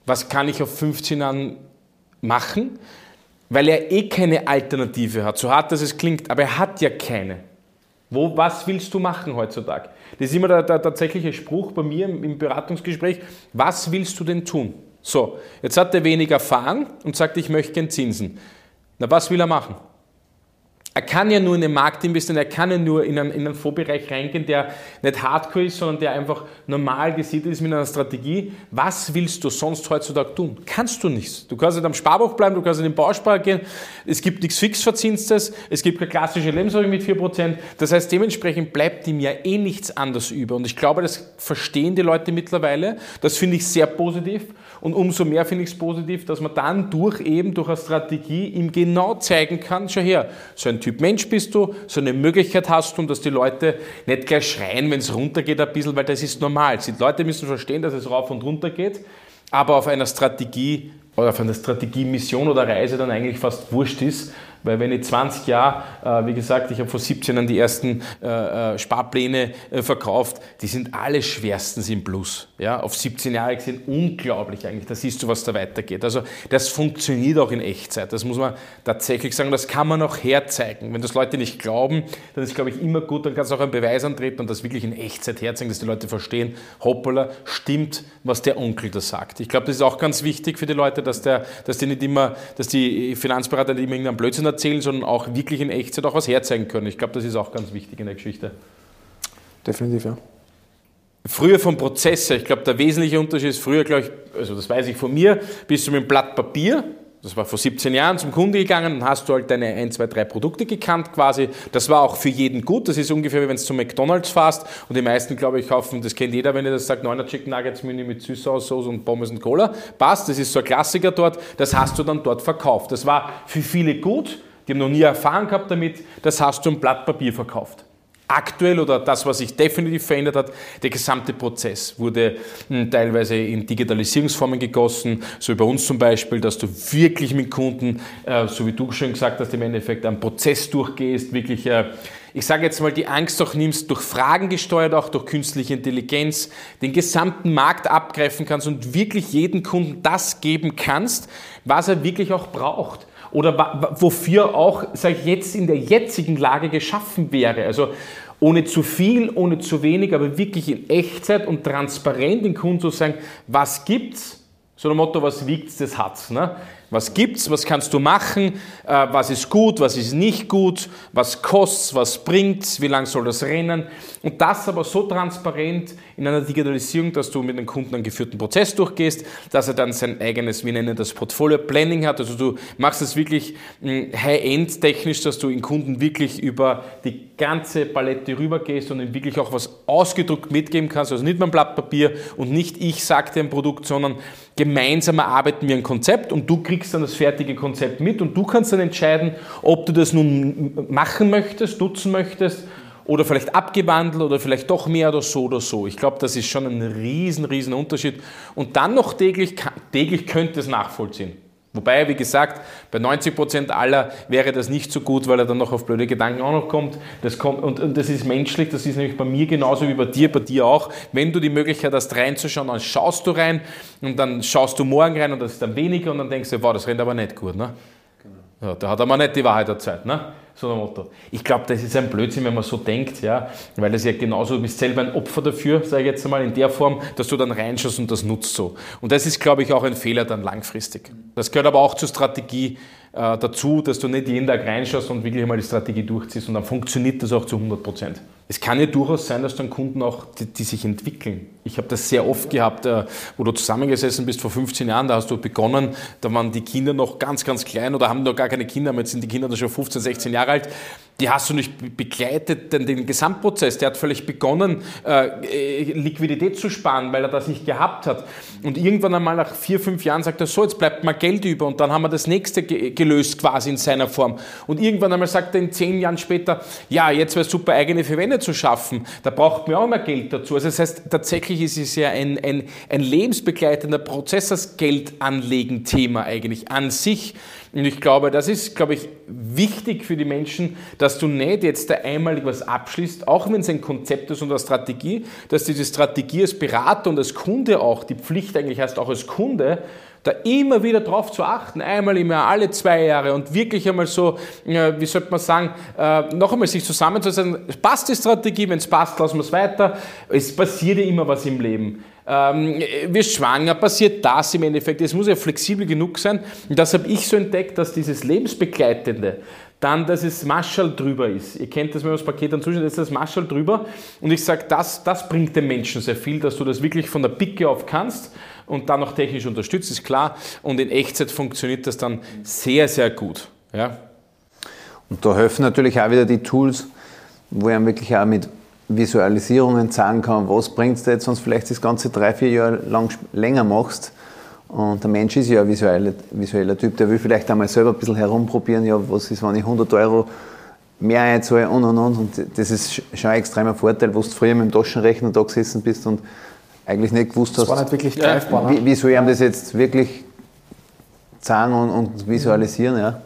was kann ich auf 15 Jahren machen, weil er eh keine Alternative hat, so hart dass es klingt, aber er hat ja keine. Wo, was willst du machen heutzutage? Das ist immer der, der tatsächliche Spruch bei mir im, im Beratungsgespräch. Was willst du denn tun? So, jetzt hat er weniger erfahren und sagt, ich möchte gern Zinsen. Na, was will er machen? Er kann ja nur in den Markt investieren, er kann ja nur in einen, in einen Fondsbereich reingehen, der nicht hardcore ist, sondern der einfach normal gesiedelt ist mit einer Strategie. Was willst du sonst heutzutage tun? Kannst du nichts. Du kannst nicht am Sparbuch bleiben, du kannst nicht in den Bausparer gehen. Es gibt nichts Fixverzinstes, es gibt keine klassische Lebensversicherung mit 4%. Das heißt, dementsprechend bleibt ihm ja eh nichts anderes über. Und ich glaube, das verstehen die Leute mittlerweile. Das finde ich sehr positiv. Und umso mehr finde ich es positiv, dass man dann durch eben, durch eine Strategie ihm genau zeigen kann, schau her, so ein Typ Mensch bist du, so eine Möglichkeit hast du und dass die Leute nicht gleich schreien, wenn es runtergeht ein bisschen, weil das ist normal. Die Leute müssen verstehen, dass es rauf und runter geht, aber auf einer Strategie oder auf einer Strategie, Mission oder Reise dann eigentlich fast wurscht ist, weil wenn ich 20 Jahre, äh, wie gesagt, ich habe vor 17 Jahren die ersten äh, äh, Sparpläne äh, verkauft, die sind alle schwerstens im Plus. Ja, auf 17 Jahre gesehen unglaublich eigentlich. Da siehst du, was da weitergeht. Also das funktioniert auch in Echtzeit. Das muss man tatsächlich sagen. Das kann man auch herzeigen. Wenn das Leute nicht glauben, dann ist, glaube ich, immer gut, dann kannst du auch einen Beweis antreten und das wirklich in Echtzeit herzeigen, dass die Leute verstehen, hoppala, stimmt, was der Onkel da sagt. Ich glaube, das ist auch ganz wichtig für die Leute, dass, der, dass die nicht immer, dass die Finanzberater nicht immer irgendeinen Blödsinn erzählen, sondern auch wirklich in Echtzeit auch was herzeigen können. Ich glaube, das ist auch ganz wichtig in der Geschichte. Definitiv, ja. Früher vom Prozess her, ich glaube, der wesentliche Unterschied ist früher, glaube ich, also das weiß ich von mir, bist du mit einem Blatt Papier, das war vor 17 Jahren, zum Kunde gegangen, dann hast du halt deine 1, 2, 3 Produkte gekannt quasi. Das war auch für jeden gut. Das ist ungefähr wie wenn du zu McDonalds fährst und die meisten, glaube ich, kaufen, das kennt jeder, wenn ihr das sagt, 9er Chicken Nuggets Menü mit Süßsauce und Pommes und Cola. Passt, das ist so ein Klassiker dort. Das hast du dann dort verkauft. Das war für viele gut die haben noch nie Erfahrung gehabt damit, das hast du ein Blatt Papier verkauft. Aktuell oder das, was sich definitiv verändert hat, der gesamte Prozess wurde hm, teilweise in Digitalisierungsformen gegossen, so wie bei uns zum Beispiel, dass du wirklich mit Kunden, äh, so wie du schon gesagt hast, im Endeffekt einen Prozess durchgehst, wirklich äh, ich sage jetzt mal, die Angst auch nimmst, durch Fragen gesteuert, auch durch künstliche Intelligenz, den gesamten Markt abgreifen kannst und wirklich jedem Kunden das geben kannst, was er wirklich auch braucht oder wofür auch, sage ich jetzt, in der jetzigen Lage geschaffen wäre. Also ohne zu viel, ohne zu wenig, aber wirklich in Echtzeit und transparent den Kunden zu sagen, was gibt's? So ein Motto, was wiegt's, das hat's. Ne? Was gibt's? Was kannst du machen? Äh, was ist gut? Was ist nicht gut? Was kostet's? Was bringt's? Wie lang soll das rennen? Und das aber so transparent in einer Digitalisierung, dass du mit dem Kunden einen geführten Prozess durchgehst, dass er dann sein eigenes, wir nennen das Portfolio Planning hat. Also du machst es wirklich hm, high-end technisch, dass du in Kunden wirklich über die ganze Palette rübergehst und ihm wirklich auch was ausgedruckt mitgeben kannst. Also nicht mein Blatt Papier und nicht ich sage dir ein Produkt, sondern gemeinsam erarbeiten wir ein Konzept und du kriegst dann das fertige Konzept mit und du kannst dann entscheiden, ob du das nun machen möchtest, nutzen möchtest oder vielleicht abgewandelt oder vielleicht doch mehr oder so oder so. Ich glaube, das ist schon ein riesen, riesen Unterschied. Und dann noch täglich, täglich könnte es nachvollziehen. Wobei, wie gesagt, bei 90 Prozent aller wäre das nicht so gut, weil er dann noch auf blöde Gedanken auch noch kommt. Das kommt und, und, das ist menschlich, das ist nämlich bei mir genauso wie bei dir, bei dir auch. Wenn du die Möglichkeit hast, reinzuschauen, dann schaust du rein und dann schaust du morgen rein und das ist dann weniger und dann denkst du, wow, das rennt aber nicht gut. Ne? Genau. Ja, da hat er mal nicht die Wahrheit erzählt. Ne? So ein Motto. Ich glaube, das ist ein Blödsinn, wenn man so denkt, ja, weil das ja genauso, du bist selber ein Opfer dafür, sage ich jetzt einmal, in der Form, dass du dann reinschaust und das nutzt so. Und das ist, glaube ich, auch ein Fehler dann langfristig. Das gehört aber auch zur Strategie äh, dazu, dass du nicht jeden Tag reinschaust und wirklich mal die Strategie durchziehst und dann funktioniert das auch zu 100 Prozent. Es kann ja durchaus sein, dass dann Kunden auch, die, die sich entwickeln. Ich habe das sehr oft gehabt, äh, wo du zusammengesessen bist vor 15 Jahren, da hast du begonnen, da waren die Kinder noch ganz, ganz klein oder haben noch gar keine Kinder, aber jetzt sind die Kinder dann schon 15, 16 Jahre alt. Die hast du nicht begleitet, den, den Gesamtprozess. Der hat völlig begonnen, äh, Liquidität zu sparen, weil er das nicht gehabt hat. Und irgendwann einmal nach vier, fünf Jahren sagt er, so, jetzt bleibt mal Geld über. Und dann haben wir das nächste gelöst quasi in seiner Form. Und irgendwann einmal sagt er in zehn Jahren später, ja, jetzt wäre super eigene Verwendung zu schaffen, da braucht man auch immer Geld dazu. Also das heißt, tatsächlich ist es ja ein, ein, ein lebensbegleitender Prozess, das Geldanlegen-Thema eigentlich an sich. Und ich glaube, das ist, glaube ich, wichtig für die Menschen, dass du nicht jetzt da einmalig was abschließt, auch wenn es ein Konzept ist und eine Strategie, dass diese Strategie als Berater und als Kunde auch, die Pflicht eigentlich heißt auch als Kunde, da immer wieder drauf zu achten, einmal im Jahr, alle zwei Jahre und wirklich einmal so, wie sollte man sagen, äh, noch einmal sich zusammenzusetzen, passt die Strategie, wenn es passt, lassen wir es weiter. Es passiert ja immer was im Leben. Ähm, wirst schwanger, passiert das im Endeffekt. Es muss ja flexibel genug sein. Und das habe ich so entdeckt, dass dieses Lebensbegleitende, dann, dass es Marschall drüber ist. Ihr kennt das, wenn man das Paket dann zuschaut, ist das Marschall drüber. Und ich sage, das, das bringt den Menschen sehr viel, dass du das wirklich von der Picke auf kannst und dann noch technisch unterstützt, ist klar. Und in Echtzeit funktioniert das dann sehr, sehr gut. Ja. Und da helfen natürlich auch wieder die Tools, wo ich wirklich auch mit Visualisierungen sagen kann, was bringst du jetzt, sonst vielleicht das ganze drei, vier Jahre lang länger machst. Und der Mensch ist ja ein visueller, visueller Typ, der will vielleicht einmal selber ein bisschen herumprobieren, ja, was ist, wenn ich 100 Euro mehr einzahle und und und. Und das ist schon ein extremer Vorteil, wo du früher mit dem Taschenrechner da gesessen bist und eigentlich nicht gewusst das hast, war nicht wirklich greifbar, wie, wie soll ich ihm das jetzt wirklich sagen und, und visualisieren. Ja.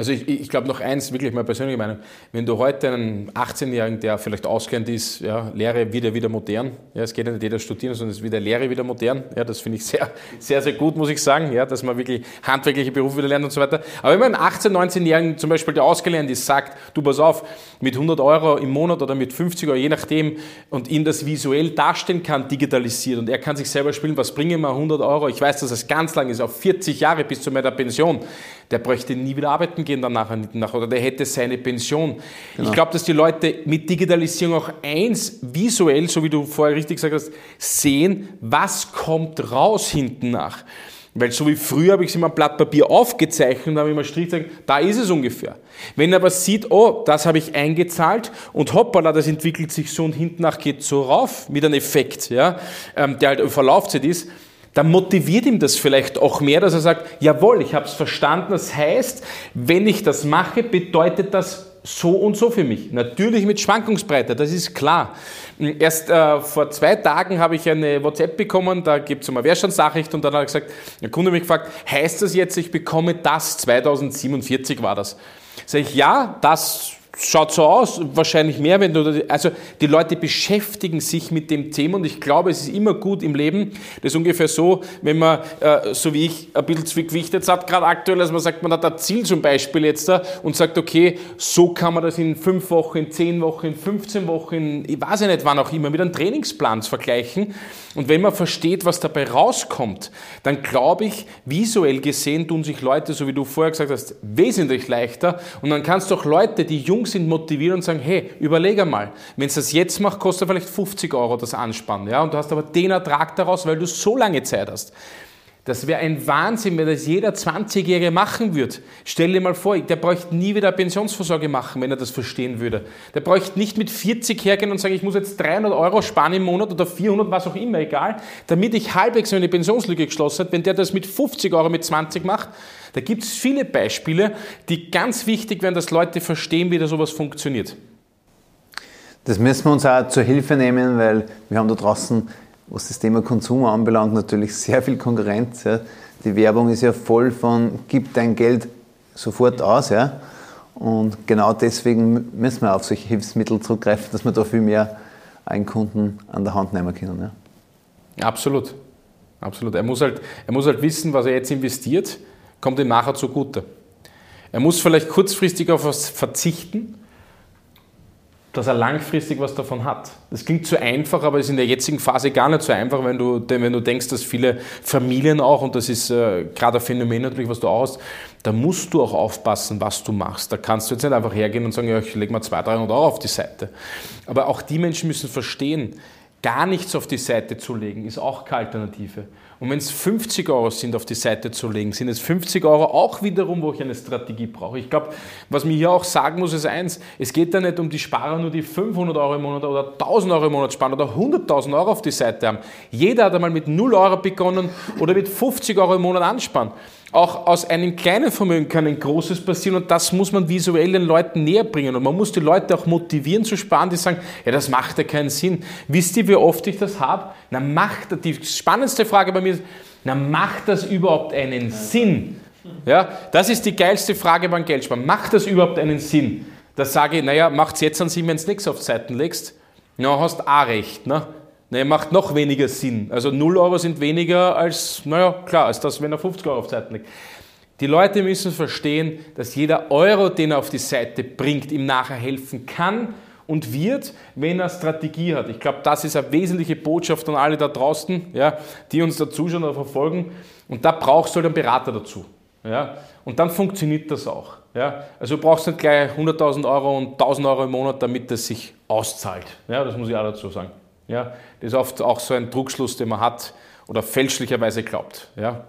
Also ich, ich glaube noch eins, wirklich meine persönliche Meinung, wenn du heute einen 18-Jährigen, der vielleicht ausgelernt ist, ja, Lehre wieder wieder modern, ja, es geht ja nicht jeder studieren, sondern es ist wieder Lehre wieder modern, ja, das finde ich sehr, sehr, sehr gut, muss ich sagen, ja, dass man wirklich handwerkliche Berufe wieder lernt und so weiter. Aber wenn man einen 18-, 19-Jährigen zum Beispiel, der ausgelernt ist, sagt, du pass auf, mit 100 Euro im Monat oder mit 50 Euro, je nachdem, und ihm das visuell darstellen kann, digitalisiert und er kann sich selber spielen, was bringen wir 100 Euro, ich weiß, dass es ganz lang ist, auf 40 Jahre bis zu meiner Pension, der bräuchte nie wieder arbeiten gehen danach oder der hätte seine Pension. Genau. Ich glaube, dass die Leute mit Digitalisierung auch eins visuell, so wie du vorher richtig gesagt hast, sehen, was kommt raus hinten nach. Weil so wie früher habe ich es immer Blatt Papier aufgezeichnet und habe immer Strich gesagt, da ist es ungefähr. Wenn er aber sieht, oh, das habe ich eingezahlt und hoppala, das entwickelt sich so und hinten nach geht so rauf mit einem Effekt, ja, ähm, der halt auf Laufzeit ist, dann motiviert ihm das vielleicht auch mehr, dass er sagt, jawohl, ich habe es verstanden. Das heißt, wenn ich das mache, bedeutet das so und so für mich. Natürlich mit Schwankungsbreite, das ist klar. Erst äh, vor zwei Tagen habe ich eine WhatsApp bekommen, da gibt es eine Mehrstandsnachricht und dann hat er gesagt, der Kunde hat mich gefragt, heißt das jetzt, ich bekomme das, 2047 war das. Sag ich, ja, das schaut so aus, wahrscheinlich mehr, wenn du, also die Leute beschäftigen sich mit dem Thema und ich glaube, es ist immer gut im Leben. Das ist ungefähr so, wenn man, äh, so wie ich, ein bisschen jetzt hat, gerade aktuell, dass man sagt, man hat ein Ziel zum Beispiel jetzt da und sagt, okay, so kann man das in fünf Wochen, in zehn Wochen, in 15 Wochen, ich weiß ja nicht wann auch immer, mit einem Trainingsplan vergleichen. Und wenn man versteht, was dabei rauskommt, dann glaube ich, visuell gesehen tun sich Leute, so wie du vorher gesagt hast, wesentlich leichter und dann kannst du auch Leute, die jung sind, motivieren und sagen, hey, überleg einmal, wenn es das jetzt macht, kostet vielleicht 50 Euro das Anspannen, ja, und du hast aber den Ertrag daraus, weil du so lange Zeit hast. Das wäre ein Wahnsinn, wenn das jeder 20-Jährige machen würde. Stell dir mal vor, der bräuchte nie wieder Pensionsvorsorge machen, wenn er das verstehen würde. Der bräuchte nicht mit 40 hergehen und sagen, ich muss jetzt 300 Euro sparen im Monat oder 400, was auch immer, egal, damit ich halbwegs meine Pensionslücke geschlossen habe. Wenn der das mit 50 Euro, mit 20 macht, da gibt es viele Beispiele, die ganz wichtig wären, dass Leute verstehen, wie da sowas funktioniert. Das müssen wir uns auch zur Hilfe nehmen, weil wir haben da draußen was das Thema Konsum anbelangt, natürlich sehr viel Konkurrenz. Ja. Die Werbung ist ja voll von, gib dein Geld sofort aus. Ja. Und genau deswegen müssen wir auf solche Hilfsmittel zurückgreifen, dass wir da viel mehr einen Kunden an der Hand nehmen können. Ja. Absolut. Absolut. Er muss, halt, er muss halt wissen, was er jetzt investiert, kommt ihm nachher zugute. Er muss vielleicht kurzfristig auf was verzichten, dass er langfristig was davon hat. Das klingt zu einfach, aber ist in der jetzigen Phase gar nicht so einfach, wenn du, wenn du denkst, dass viele Familien auch, und das ist äh, gerade ein Phänomen natürlich, was du auch hast, da musst du auch aufpassen, was du machst. Da kannst du jetzt nicht einfach hergehen und sagen, ja, ich lege mal 200, 300 Euro auf die Seite. Aber auch die Menschen müssen verstehen, gar nichts auf die Seite zu legen, ist auch keine Alternative. Und wenn es 50 Euro sind, auf die Seite zu legen, sind es 50 Euro auch wiederum, wo ich eine Strategie brauche. Ich glaube, was mir hier auch sagen muss, ist eins, es geht da nicht um die Sparer, nur die 500 Euro im Monat oder 1000 Euro im Monat sparen oder 100.000 Euro auf die Seite haben. Jeder hat einmal mit 0 Euro begonnen oder mit 50 Euro im Monat ansparen. Auch aus einem kleinen Vermögen kann ein großes passieren und das muss man visuell den Leuten näher bringen. Und man muss die Leute auch motivieren zu sparen, die sagen, ja, das macht ja keinen Sinn. Wisst ihr, wie oft ich das habe? Na, macht, die spannendste Frage bei mir ist, na, macht das überhaupt einen Sinn? Ja, das ist die geilste Frage beim Geldsparen. Macht das überhaupt einen Sinn? Da sage ich, naja, macht es jetzt an Sinn, wenn du nichts auf Seiten legst? Na, hast auch recht. Ne? Naja, macht noch weniger Sinn. Also 0 Euro sind weniger als, naja, klar, als das, wenn er 50 Euro auf die Seite legt. Die Leute müssen verstehen, dass jeder Euro, den er auf die Seite bringt, ihm nachher helfen kann und wird, wenn er Strategie hat. Ich glaube, das ist eine wesentliche Botschaft an alle da draußen, ja, die uns da zuschauen oder verfolgen. Und da brauchst du halt einen Berater dazu. Ja. Und dann funktioniert das auch. Ja. Also du brauchst nicht gleich 100.000 Euro und 1.000 Euro im Monat, damit das sich auszahlt. Ja, das muss ich auch dazu sagen. Ja, das ist oft auch so ein Druckschluss, den man hat oder fälschlicherweise glaubt. Ja,